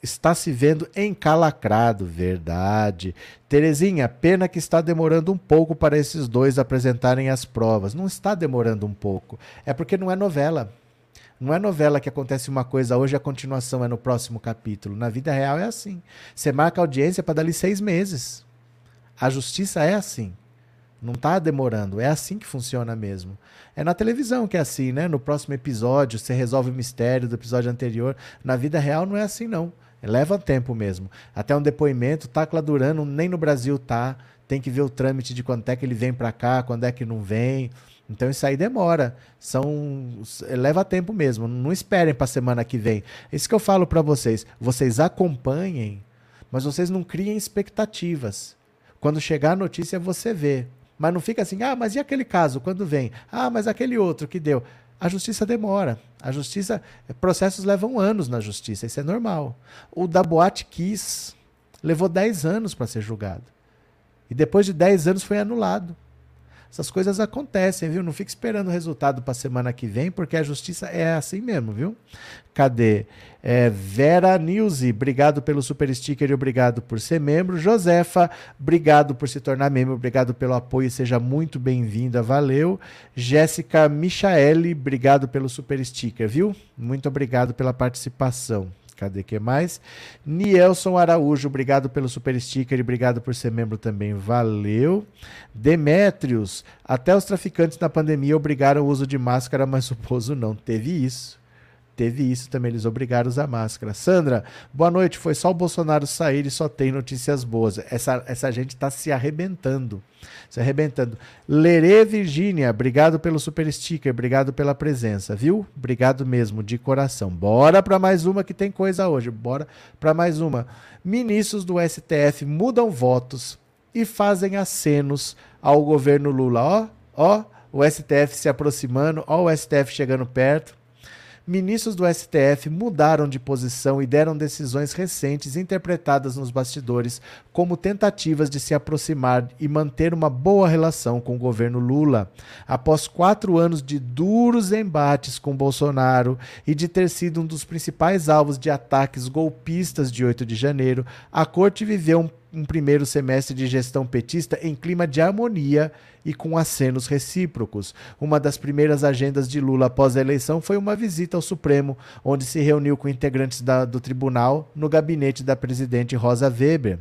está se vendo encalacrado, verdade. Terezinha, pena que está demorando um pouco para esses dois apresentarem as provas. Não está demorando um pouco. É porque não é novela. Não é novela que acontece uma coisa hoje e a continuação é no próximo capítulo. Na vida real é assim. Você marca audiência para dali seis meses. A justiça é assim. Não está demorando. É assim que funciona mesmo. É na televisão que é assim, né? No próximo episódio, você resolve o mistério do episódio anterior. Na vida real não é assim, não. Leva tempo mesmo. Até um depoimento, tá cladurando, nem no Brasil tá. Tem que ver o trâmite de quando é que ele vem para cá, quando é que não vem. Então isso aí demora. São leva tempo mesmo. Não esperem para semana que vem. É isso que eu falo para vocês. Vocês acompanhem, mas vocês não criem expectativas. Quando chegar a notícia, você vê. Mas não fica assim, ah, mas e aquele caso, quando vem? Ah, mas aquele outro que deu. A justiça demora. A justiça. Processos levam anos na justiça, isso é normal. O da Boate Kiss levou 10 anos para ser julgado. E depois de 10 anos foi anulado. Essas coisas acontecem, viu? Não fique esperando o resultado para semana que vem, porque a justiça é assim mesmo, viu? Cadê? É, Vera Nilze, obrigado pelo super sticker e obrigado por ser membro. Josefa, obrigado por se tornar membro, obrigado pelo apoio, seja muito bem-vinda, valeu. Jéssica Michaele, obrigado pelo super sticker, viu? Muito obrigado pela participação. Cadê que mais? Nielson Araújo, obrigado pelo super sticker e obrigado por ser membro também. Valeu. Demétrios, até os traficantes na pandemia obrigaram o uso de máscara, mas o Pozo não teve isso. Teve isso também, eles obrigaram a usar máscara. Sandra, boa noite. Foi só o Bolsonaro sair e só tem notícias boas. Essa, essa gente está se arrebentando. Se arrebentando. Lerê Virgínia, obrigado pelo super sticker, obrigado pela presença, viu? Obrigado mesmo, de coração. Bora para mais uma que tem coisa hoje. Bora para mais uma. Ministros do STF mudam votos e fazem acenos ao governo Lula. Ó, ó, o STF se aproximando, ó, o STF chegando perto ministros do STF mudaram de posição e deram decisões recentes interpretadas nos bastidores como tentativas de se aproximar e manter uma boa relação com o governo Lula. Após quatro anos de duros embates com Bolsonaro e de ter sido um dos principais alvos de ataques golpistas de 8 de janeiro, a corte viveu um um primeiro semestre de gestão petista em clima de harmonia e com acenos recíprocos. Uma das primeiras agendas de Lula após a eleição foi uma visita ao Supremo, onde se reuniu com integrantes da, do tribunal no gabinete da presidente Rosa Weber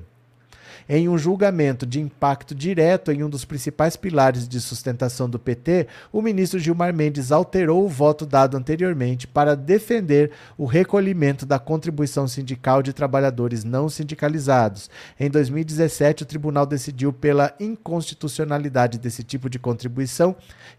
em um julgamento de impacto direto em um dos principais pilares de sustentação do PT, o ministro Gilmar Mendes alterou o voto dado anteriormente para defender o recolhimento da contribuição sindical de trabalhadores não sindicalizados. Em 2017, o tribunal decidiu pela inconstitucionalidade desse tipo de contribuição,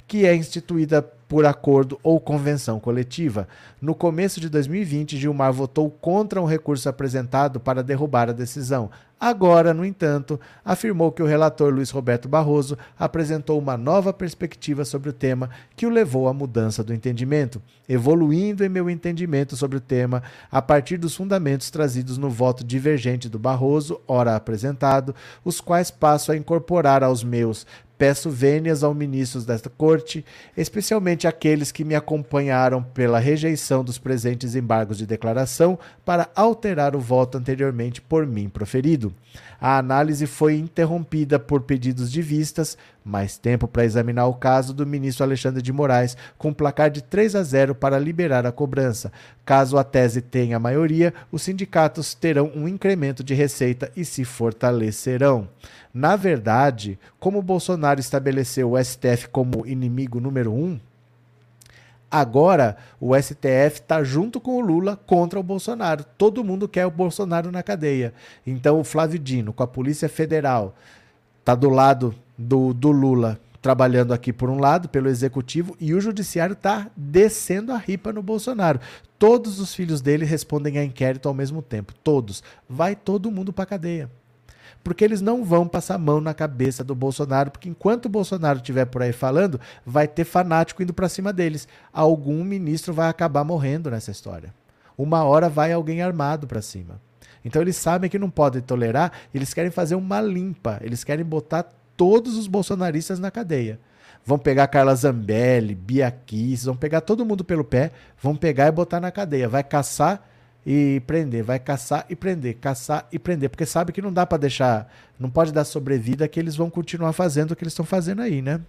que é instituída por acordo ou convenção coletiva. No começo de 2020, Gilmar votou contra um recurso apresentado para derrubar a decisão. Agora, no entanto, afirmou que o relator Luiz Roberto Barroso apresentou uma nova perspectiva sobre o tema que o levou à mudança do entendimento, evoluindo em meu entendimento sobre o tema a partir dos fundamentos trazidos no voto divergente do Barroso, ora apresentado, os quais passo a incorporar aos meus Peço vênias aos ministros desta corte, especialmente aqueles que me acompanharam pela rejeição dos presentes embargos de declaração para alterar o voto anteriormente por mim proferido. A análise foi interrompida por pedidos de vistas, mais tempo para examinar o caso do ministro Alexandre de Moraes, com placar de 3 a 0 para liberar a cobrança. Caso a tese tenha maioria, os sindicatos terão um incremento de receita e se fortalecerão. Na verdade, como Bolsonaro estabeleceu o STF como inimigo número um, agora o STF está junto com o Lula contra o Bolsonaro. Todo mundo quer o Bolsonaro na cadeia. Então o Flávio Dino, com a Polícia Federal, está do lado do, do Lula trabalhando aqui por um lado, pelo executivo, e o judiciário está descendo a ripa no Bolsonaro. Todos os filhos dele respondem a inquérito ao mesmo tempo. Todos. Vai todo mundo para cadeia porque eles não vão passar a mão na cabeça do Bolsonaro, porque enquanto o Bolsonaro estiver por aí falando, vai ter fanático indo para cima deles. Algum ministro vai acabar morrendo nessa história. Uma hora vai alguém armado para cima. Então eles sabem que não podem tolerar, eles querem fazer uma limpa, eles querem botar todos os bolsonaristas na cadeia. Vão pegar Carla Zambelli, Bia Kiss, vão pegar todo mundo pelo pé, vão pegar e botar na cadeia. Vai caçar e prender, vai caçar e prender, caçar e prender, porque sabe que não dá para deixar, não pode dar sobrevida que eles vão continuar fazendo o que eles estão fazendo aí, né?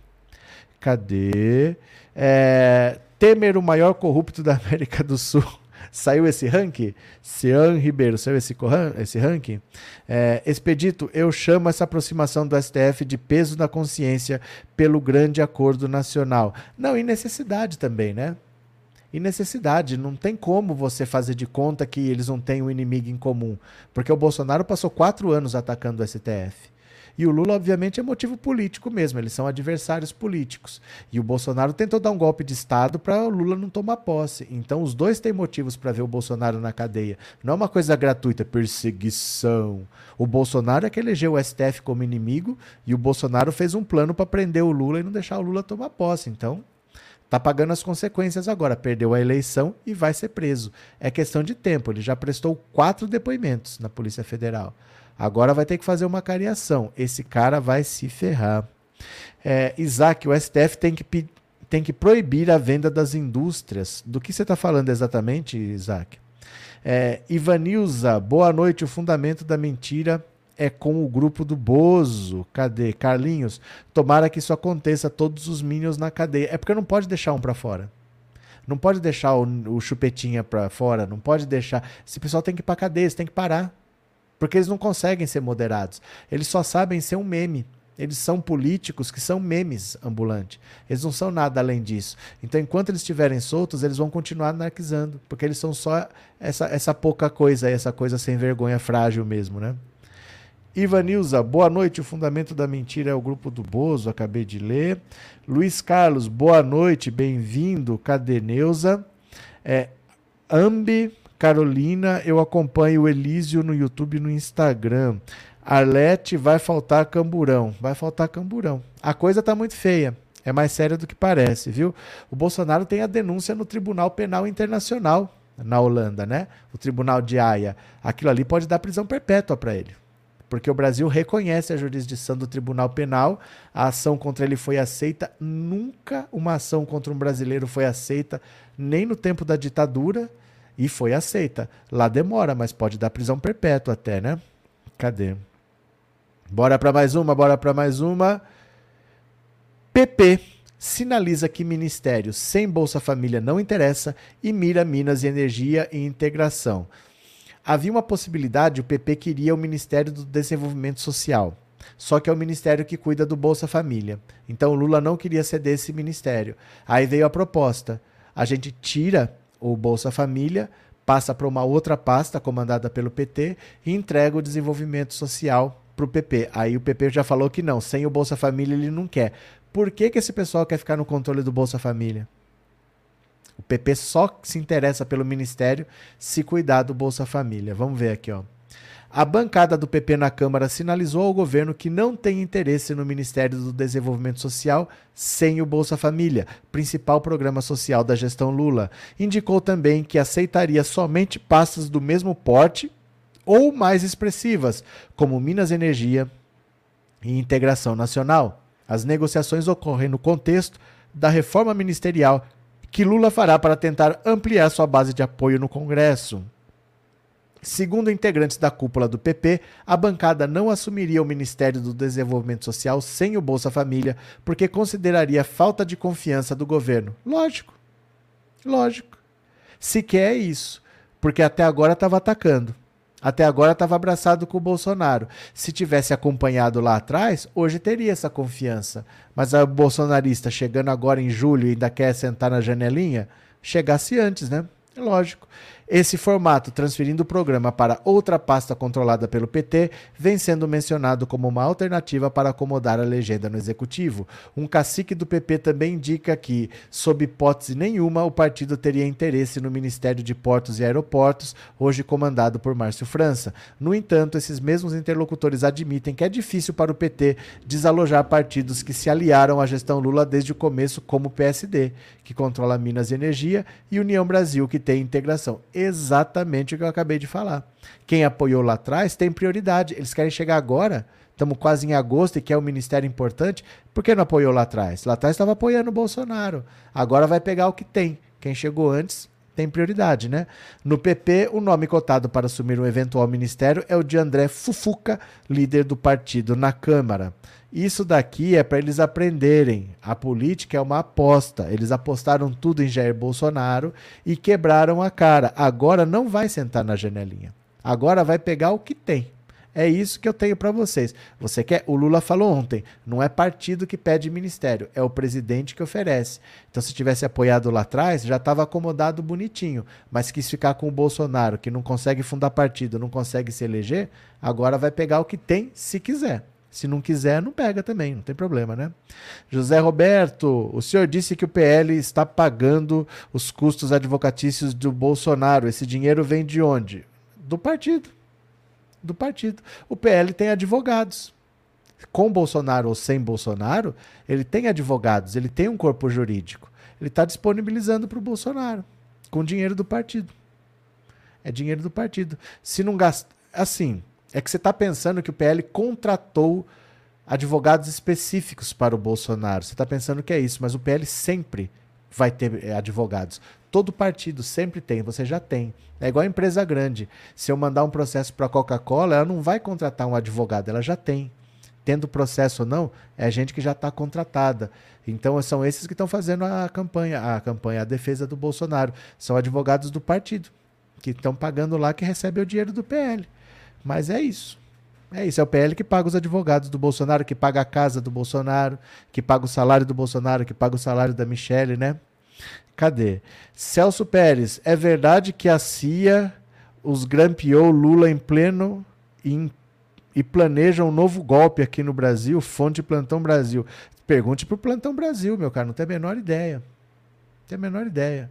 Cadê? É, Temer, o maior corrupto da América do Sul. Saiu esse ranking? Cian Ribeiro, saiu esse, esse ranking? É, Expedito, eu chamo essa aproximação do STF de peso na consciência pelo grande acordo nacional. Não, e necessidade também, né? E necessidade. Não tem como você fazer de conta que eles não têm um inimigo em comum. Porque o Bolsonaro passou quatro anos atacando o STF. E o Lula, obviamente, é motivo político mesmo, eles são adversários políticos. E o Bolsonaro tentou dar um golpe de Estado para o Lula não tomar posse. Então, os dois têm motivos para ver o Bolsonaro na cadeia. Não é uma coisa gratuita, perseguição. O Bolsonaro é que elegeu o STF como inimigo e o Bolsonaro fez um plano para prender o Lula e não deixar o Lula tomar posse. Então, Está pagando as consequências agora. Perdeu a eleição e vai ser preso. É questão de tempo. Ele já prestou quatro depoimentos na Polícia Federal. Agora vai ter que fazer uma cariação. Esse cara vai se ferrar. É, Isaac, o STF tem que, tem que proibir a venda das indústrias. Do que você está falando exatamente, Isaac? É, Ivanilza, boa noite. O fundamento da mentira é com o grupo do Bozo. Cadê? Carlinhos. Tomara que isso aconteça, todos os Minions na cadeia. É porque não pode deixar um para fora. Não pode deixar o, o chupetinha para fora, não pode deixar. Esse pessoal tem que ir pra cadeia, tem que parar. Porque eles não conseguem ser moderados. Eles só sabem ser um meme. Eles são políticos que são memes ambulantes. Eles não são nada além disso. Então, enquanto eles estiverem soltos, eles vão continuar anarquizando. Porque eles são só essa, essa pouca coisa, essa coisa sem vergonha frágil mesmo, né? Ivanilza, boa noite. O Fundamento da Mentira é o grupo do Bozo, acabei de ler. Luiz Carlos, boa noite, bem-vindo. Cadê Neuza? É, Ambi, Carolina, eu acompanho o Elísio no YouTube e no Instagram. Arlete, vai faltar camburão. Vai faltar camburão. A coisa tá muito feia. É mais séria do que parece, viu? O Bolsonaro tem a denúncia no Tribunal Penal Internacional na Holanda, né? O Tribunal de Haia. Aquilo ali pode dar prisão perpétua para ele porque o Brasil reconhece a jurisdição do Tribunal Penal, a ação contra ele foi aceita, nunca uma ação contra um brasileiro foi aceita, nem no tempo da ditadura, e foi aceita. Lá demora, mas pode dar prisão perpétua até, né? Cadê? Bora para mais uma, bora para mais uma. PP sinaliza que ministério sem Bolsa Família não interessa e mira Minas e Energia e integração. Havia uma possibilidade, o PP queria o Ministério do Desenvolvimento Social. Só que é o ministério que cuida do Bolsa Família. Então Lula não queria ceder esse ministério. Aí veio a proposta: a gente tira o Bolsa Família, passa para uma outra pasta comandada pelo PT e entrega o desenvolvimento social para o PP. Aí o PP já falou que não, sem o Bolsa Família ele não quer. Por que, que esse pessoal quer ficar no controle do Bolsa Família? O PP só se interessa pelo ministério se cuidar do Bolsa Família. Vamos ver aqui, ó. A bancada do PP na Câmara sinalizou ao governo que não tem interesse no Ministério do Desenvolvimento Social sem o Bolsa Família, principal programa social da gestão Lula. Indicou também que aceitaria somente pastas do mesmo porte ou mais expressivas, como Minas Energia e Integração Nacional. As negociações ocorrem no contexto da reforma ministerial que Lula fará para tentar ampliar sua base de apoio no Congresso. Segundo integrantes da cúpula do PP, a bancada não assumiria o Ministério do Desenvolvimento Social sem o Bolsa Família, porque consideraria falta de confiança do governo. Lógico. Lógico. Se quer é isso, porque até agora estava atacando. Até agora estava abraçado com o Bolsonaro. Se tivesse acompanhado lá atrás, hoje teria essa confiança. Mas o bolsonarista chegando agora em julho e ainda quer sentar na janelinha, chegasse antes, né? Lógico. Esse formato, transferindo o programa para outra pasta controlada pelo PT, vem sendo mencionado como uma alternativa para acomodar a legenda no executivo. Um cacique do PP também indica que, sob hipótese nenhuma, o partido teria interesse no Ministério de Portos e Aeroportos, hoje comandado por Márcio França. No entanto, esses mesmos interlocutores admitem que é difícil para o PT desalojar partidos que se aliaram à gestão Lula desde o começo, como o PSD, que controla Minas e Energia, e União Brasil, que tem integração exatamente o que eu acabei de falar. Quem apoiou lá atrás tem prioridade. Eles querem chegar agora, estamos quase em agosto e quer um ministério importante. Por que não apoiou lá atrás? Lá atrás estava apoiando o Bolsonaro. Agora vai pegar o que tem. Quem chegou antes tem prioridade, né? No PP, o nome cotado para assumir um eventual ministério é o de André Fufuca, líder do partido na Câmara. Isso daqui é para eles aprenderem. A política é uma aposta. Eles apostaram tudo em Jair Bolsonaro e quebraram a cara. Agora não vai sentar na janelinha. Agora vai pegar o que tem. É isso que eu tenho para vocês. Você quer? O Lula falou ontem, não é partido que pede ministério, é o presidente que oferece. Então, se tivesse apoiado lá atrás, já estava acomodado bonitinho, mas quis ficar com o Bolsonaro, que não consegue fundar partido, não consegue se eleger, agora vai pegar o que tem, se quiser. Se não quiser, não pega também, não tem problema, né? José Roberto, o senhor disse que o PL está pagando os custos advocatícios do Bolsonaro. Esse dinheiro vem de onde? Do partido. Do partido. O PL tem advogados. Com Bolsonaro ou sem Bolsonaro, ele tem advogados, ele tem um corpo jurídico. Ele está disponibilizando para o Bolsonaro, com dinheiro do partido. É dinheiro do partido. Se não gasta. Assim, é que você está pensando que o PL contratou advogados específicos para o Bolsonaro. Você está pensando que é isso, mas o PL sempre vai ter eh, advogados. Todo partido sempre tem, você já tem. É igual a empresa grande. Se eu mandar um processo para a Coca-Cola, ela não vai contratar um advogado, ela já tem. Tendo processo ou não, é gente que já está contratada. Então são esses que estão fazendo a campanha, a campanha, a defesa do Bolsonaro. São advogados do partido, que estão pagando lá, que recebem o dinheiro do PL. Mas é isso. É isso, é o PL que paga os advogados do Bolsonaro, que paga a casa do Bolsonaro, que paga o salário do Bolsonaro, que paga o salário da Michelle, né? Cadê? Celso Pérez, é verdade que a CIA os grampeou Lula em pleno em, e planeja um novo golpe aqui no Brasil? Fonte Plantão Brasil. Pergunte pro Plantão Brasil, meu cara, não tem a menor ideia. Não tem a menor ideia.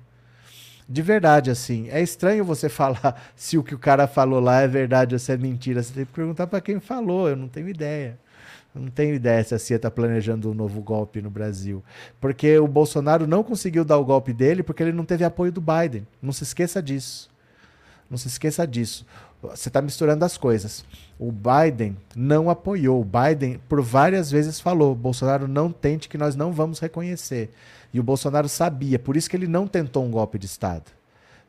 De verdade, assim. É estranho você falar se o que o cara falou lá é verdade ou se é mentira. Você tem que perguntar para quem falou. Eu não tenho ideia. Não tenho ideia se a CIA está planejando um novo golpe no Brasil. Porque o Bolsonaro não conseguiu dar o golpe dele porque ele não teve apoio do Biden. Não se esqueça disso. Não se esqueça disso. Você está misturando as coisas. O Biden não apoiou. O Biden, por várias vezes, falou: Bolsonaro não tente que nós não vamos reconhecer. E o Bolsonaro sabia, por isso que ele não tentou um golpe de Estado.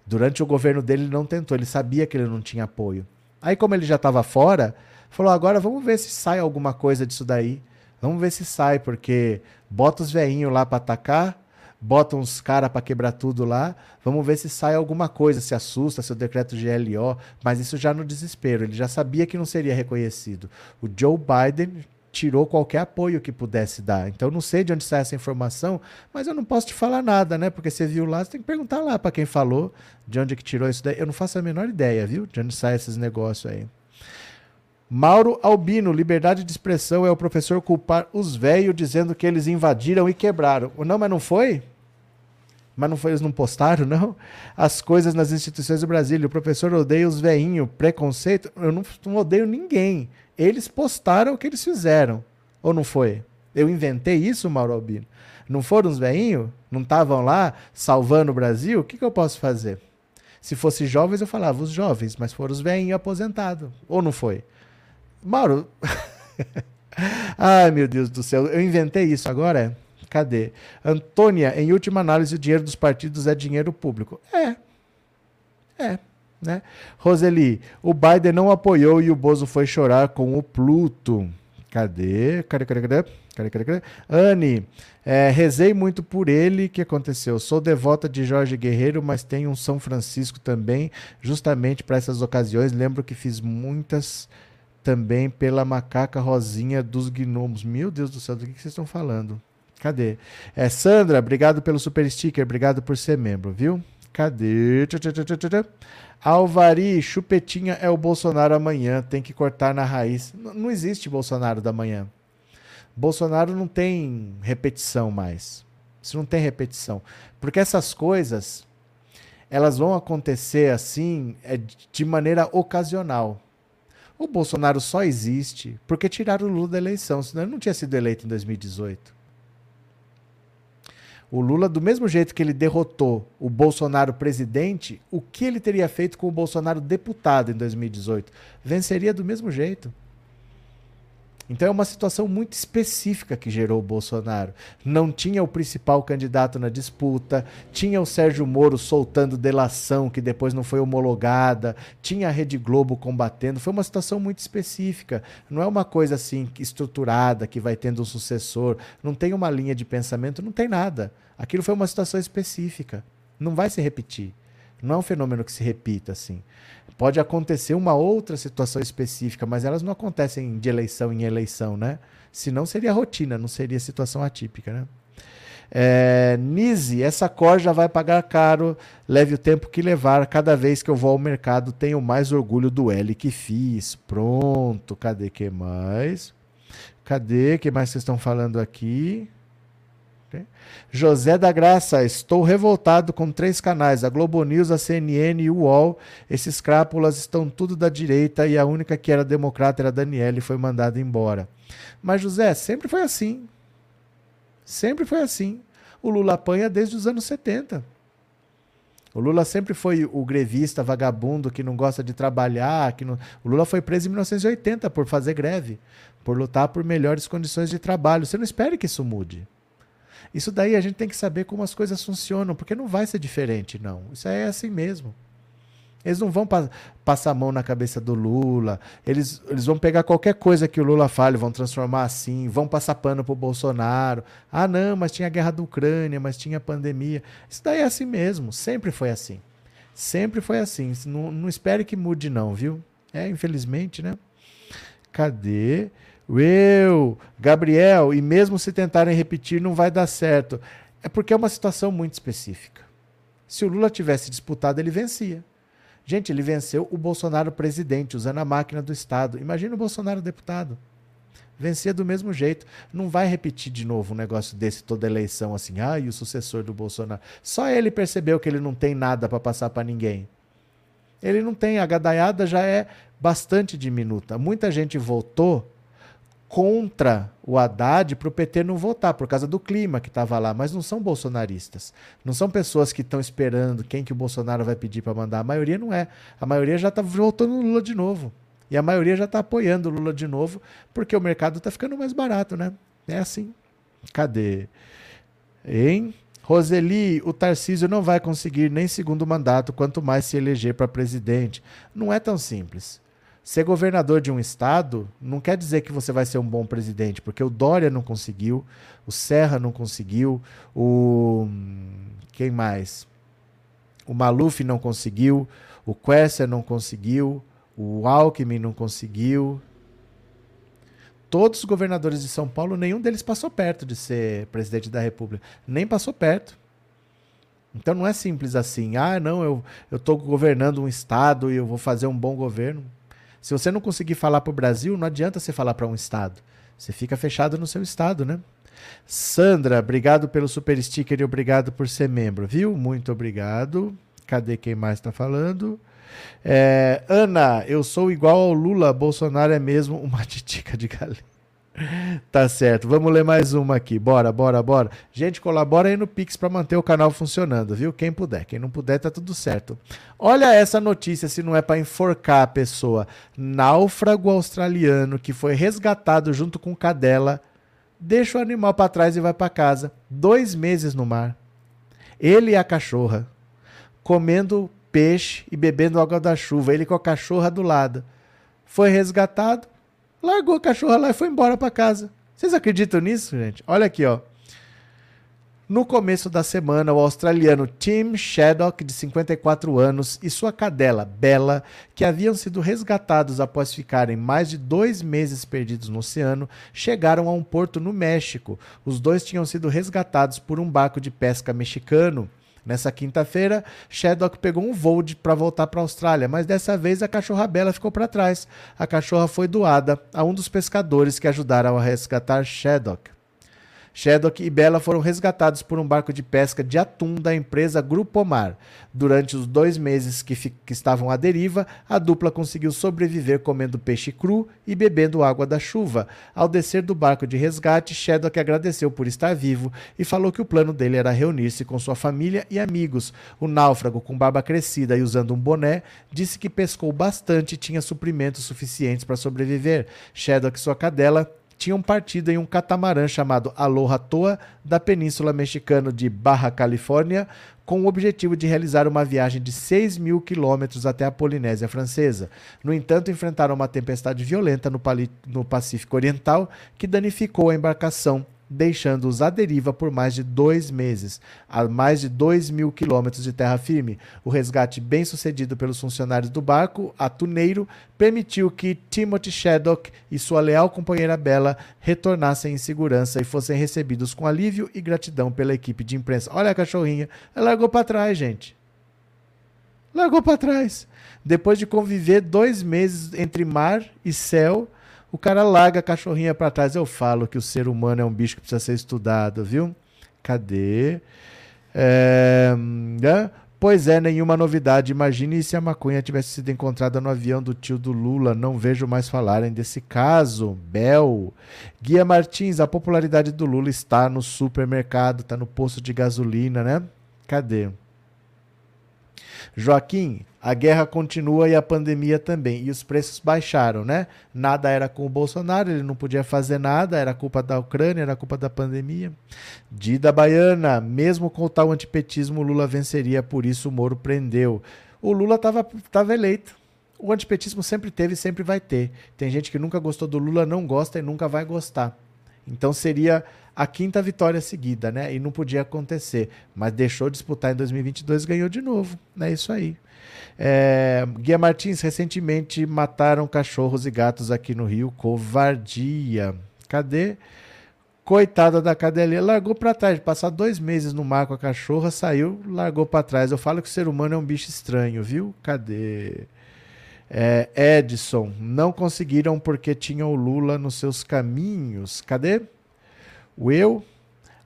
Durante o governo dele, ele não tentou, ele sabia que ele não tinha apoio. Aí, como ele já estava fora, falou: agora vamos ver se sai alguma coisa disso daí. Vamos ver se sai, porque bota os veinhos lá para atacar, bota uns caras para quebrar tudo lá. Vamos ver se sai alguma coisa, se assusta, se o decreto GLO. Mas isso já no desespero. Ele já sabia que não seria reconhecido. O Joe Biden tirou qualquer apoio que pudesse dar. Então não sei de onde sai essa informação, mas eu não posso te falar nada, né? Porque você viu lá, você tem que perguntar lá para quem falou, de onde que tirou isso daí. Eu não faço a menor ideia, viu? De onde sai esses negócios aí. Mauro Albino, liberdade de expressão é o professor culpar os velhos dizendo que eles invadiram e quebraram. Não, mas não foi? Mas não foi, eles não postaram, não? As coisas nas instituições do Brasil. O professor odeia os veinhos, preconceito. Eu não, não odeio ninguém. Eles postaram o que eles fizeram. Ou não foi? Eu inventei isso, Mauro Albino? Não foram os veinhos? Não estavam lá salvando o Brasil? O que, que eu posso fazer? Se fosse jovens, eu falava os jovens, mas foram os veinhos aposentados. Ou não foi? Mauro. Ai, meu Deus do céu. Eu inventei isso agora? Cadê? Antônia, em última análise, o dinheiro dos partidos é dinheiro público. É. É. Né? Roseli, o Biden não apoiou e o Bozo foi chorar com o Pluto. Cadê? Cadê, cadê, cadê? Cadê, cadê, cadê? Anne, é, rezei muito por ele. O que aconteceu? Sou devota de Jorge Guerreiro, mas tenho um São Francisco também, justamente para essas ocasiões. Lembro que fiz muitas também pela macaca rosinha dos gnomos. Meu Deus do céu, do que vocês estão falando? Cadê? É, Sandra, obrigado pelo super sticker, obrigado por ser membro, viu? Cadê? Alvari, chupetinha é o Bolsonaro amanhã, tem que cortar na raiz. Não existe Bolsonaro da manhã. Bolsonaro não tem repetição mais. Isso não tem repetição. Porque essas coisas, elas vão acontecer assim, é, de maneira ocasional. O Bolsonaro só existe porque tiraram o Lula da eleição, senão ele não tinha sido eleito em 2018. O Lula, do mesmo jeito que ele derrotou o Bolsonaro presidente, o que ele teria feito com o Bolsonaro deputado em 2018? Venceria do mesmo jeito. Então é uma situação muito específica que gerou o Bolsonaro. Não tinha o principal candidato na disputa, tinha o Sérgio Moro soltando delação que depois não foi homologada, tinha a Rede Globo combatendo. Foi uma situação muito específica. Não é uma coisa assim estruturada que vai tendo um sucessor. Não tem uma linha de pensamento, não tem nada. Aquilo foi uma situação específica. Não vai se repetir. Não é um fenômeno que se repita assim. Pode acontecer uma outra situação específica, mas elas não acontecem de eleição em eleição, né? Senão seria rotina, não seria situação atípica, né? É, Nise, essa cor já vai pagar caro, leve o tempo que levar. Cada vez que eu vou ao mercado, tenho mais orgulho do L que fiz. Pronto, cadê que mais? Cadê? que mais vocês estão falando aqui? José da Graça, estou revoltado com três canais, a Globo News, a CNN e o UOL. Esses crápulas estão tudo da direita e a única que era democrata era a Daniela e foi mandada embora. Mas, José, sempre foi assim. Sempre foi assim. O Lula apanha desde os anos 70. O Lula sempre foi o grevista vagabundo que não gosta de trabalhar. Que não... O Lula foi preso em 1980 por fazer greve, por lutar por melhores condições de trabalho. Você não espere que isso mude. Isso daí a gente tem que saber como as coisas funcionam, porque não vai ser diferente, não. Isso é assim mesmo. Eles não vão pa passar a mão na cabeça do Lula. Eles, eles vão pegar qualquer coisa que o Lula fale, vão transformar assim, vão passar pano pro Bolsonaro. Ah, não, mas tinha a guerra da Ucrânia, mas tinha a pandemia. Isso daí é assim mesmo. Sempre foi assim. Sempre foi assim. Não, não espere que mude, não, viu? É, infelizmente, né? Cadê? Eu, Gabriel, e mesmo se tentarem repetir, não vai dar certo. É porque é uma situação muito específica. Se o Lula tivesse disputado, ele vencia. Gente, ele venceu o Bolsonaro presidente, usando a máquina do Estado. Imagina o Bolsonaro deputado. Vencia do mesmo jeito. Não vai repetir de novo um negócio desse toda eleição assim, ah, e o sucessor do Bolsonaro. Só ele percebeu que ele não tem nada para passar para ninguém. Ele não tem, a gadaiada já é bastante diminuta. Muita gente votou contra o Haddad para o PT não votar, por causa do clima que estava lá, mas não são bolsonaristas. Não são pessoas que estão esperando quem que o Bolsonaro vai pedir para mandar. A maioria não é. A maioria já está voltando Lula de novo. E a maioria já está apoiando o Lula de novo, porque o mercado está ficando mais barato, né? É assim. Cadê? Hein? Roseli, o Tarcísio não vai conseguir nem segundo mandato, quanto mais se eleger para presidente. Não é tão simples. Ser governador de um estado não quer dizer que você vai ser um bom presidente, porque o Dória não conseguiu, o Serra não conseguiu, o. Quem mais? O Maluf não conseguiu, o Quester não conseguiu, o Alckmin não conseguiu. Todos os governadores de São Paulo, nenhum deles passou perto de ser presidente da República. Nem passou perto. Então não é simples assim. Ah, não, eu estou governando um estado e eu vou fazer um bom governo. Se você não conseguir falar para o Brasil, não adianta você falar para um estado. Você fica fechado no seu estado, né? Sandra, obrigado pelo super sticker e obrigado por ser membro, viu? Muito obrigado. Cadê quem mais está falando? É, Ana, eu sou igual ao Lula, Bolsonaro é mesmo uma titica de galinha. Tá certo. Vamos ler mais uma aqui. Bora, bora, bora. Gente, colabora aí no Pix para manter o canal funcionando, viu? Quem puder. Quem não puder, tá tudo certo. Olha essa notícia, se não é para enforcar a pessoa. Náufrago australiano que foi resgatado junto com cadela, deixa o animal para trás e vai para casa. Dois meses no mar. Ele e a cachorra comendo peixe e bebendo água da chuva. Ele com a cachorra do lado. Foi resgatado largou a cachorra lá e foi embora para casa. Vocês acreditam nisso, gente? Olha aqui, ó. No começo da semana, o australiano Tim Shaddock, de 54 anos, e sua cadela Bella, que haviam sido resgatados após ficarem mais de dois meses perdidos no oceano, chegaram a um porto no México. Os dois tinham sido resgatados por um barco de pesca mexicano. Nessa quinta-feira, Shaddock pegou um voo para voltar para a Austrália, mas dessa vez a cachorra Bela ficou para trás. A cachorra foi doada a um dos pescadores que ajudaram a resgatar Shaddock. Shaddock e Bella foram resgatados por um barco de pesca de atum da empresa Grupo Mar. Durante os dois meses que, que, estavam à deriva, a dupla conseguiu sobreviver comendo peixe cru e bebendo água da chuva. Ao descer do barco de resgate, Shaddock agradeceu por estar vivo e falou que o plano dele era reunir-se com sua família e amigos. O náufrago, com barba crescida e usando um boné, disse que pescou bastante e tinha suprimentos suficientes para sobreviver. Shaddock e sua cadela tinham partido em um catamarã chamado Aloha Toa da península mexicana de Baja Califórnia, com o objetivo de realizar uma viagem de 6 mil quilômetros até a Polinésia Francesa. No entanto, enfrentaram uma tempestade violenta no, no Pacífico Oriental que danificou a embarcação deixando-os à deriva por mais de dois meses, a mais de dois mil quilômetros de terra firme. O resgate bem sucedido pelos funcionários do barco, atuneiro, permitiu que Timothy Shaddock e sua leal companheira Bella retornassem em segurança e fossem recebidos com alívio e gratidão pela equipe de imprensa. Olha a cachorrinha, ela largou para trás, gente. Largou para trás. Depois de conviver dois meses entre mar e céu, o cara larga a cachorrinha para trás. Eu falo que o ser humano é um bicho que precisa ser estudado, viu? Cadê? É, né? Pois é, nenhuma novidade. Imagine se a maconha tivesse sido encontrada no avião do tio do Lula. Não vejo mais falarem desse caso. Bel. Guia Martins, a popularidade do Lula está no supermercado, está no posto de gasolina, né? Cadê? Joaquim, a guerra continua e a pandemia também. E os preços baixaram, né? Nada era com o Bolsonaro, ele não podia fazer nada, era culpa da Ucrânia, era culpa da pandemia. Dida Baiana, mesmo com o tal antipetismo, Lula venceria, por isso o Moro prendeu. O Lula estava eleito. O antipetismo sempre teve e sempre vai ter. Tem gente que nunca gostou do Lula, não gosta e nunca vai gostar. Então seria a quinta vitória seguida, né? E não podia acontecer. Mas deixou de disputar em 2022 ganhou de novo. Né? isso aí. É, Guia Martins, recentemente mataram cachorros e gatos aqui no Rio. Covardia. Cadê? Coitada da cadelinha, largou para trás. Passar dois meses no mar com a cachorra, saiu, largou para trás. Eu falo que o ser humano é um bicho estranho, viu? Cadê? É, Edson, não conseguiram porque tinham o Lula nos seus caminhos. Cadê? O eu?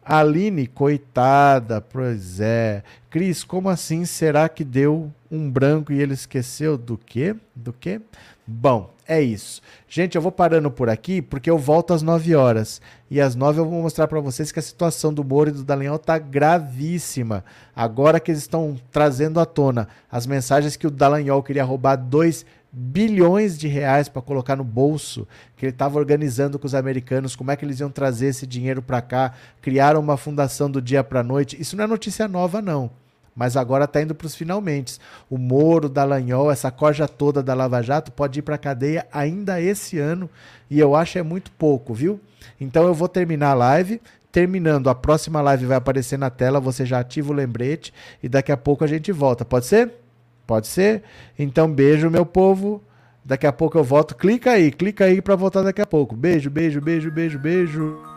Aline, coitada, pois é. Cris, como assim? Será que deu um branco e ele esqueceu do quê? Do quê? Bom, é isso. Gente, eu vou parando por aqui porque eu volto às 9 horas. E às 9 eu vou mostrar para vocês que a situação do Moro e do Dallagnol tá gravíssima. Agora que eles estão trazendo à tona as mensagens que o Dallagnol queria roubar 2 bilhões de reais para colocar no bolso, que ele estava organizando com os americanos, como é que eles iam trazer esse dinheiro para cá, criaram uma fundação do dia para noite. Isso não é notícia nova não. mas agora está indo para os finalmente. O Moro, Dallagnol, essa corja toda da Lava Jato pode ir para a cadeia ainda esse ano e eu acho é muito pouco, viu? Então eu vou terminar a live. Terminando, a próxima live vai aparecer na tela, você já ativa o lembrete e daqui a pouco a gente volta. Pode ser? Pode ser? Então, beijo, meu povo. Daqui a pouco eu volto. Clica aí, clica aí para voltar daqui a pouco. Beijo, beijo, beijo, beijo, beijo.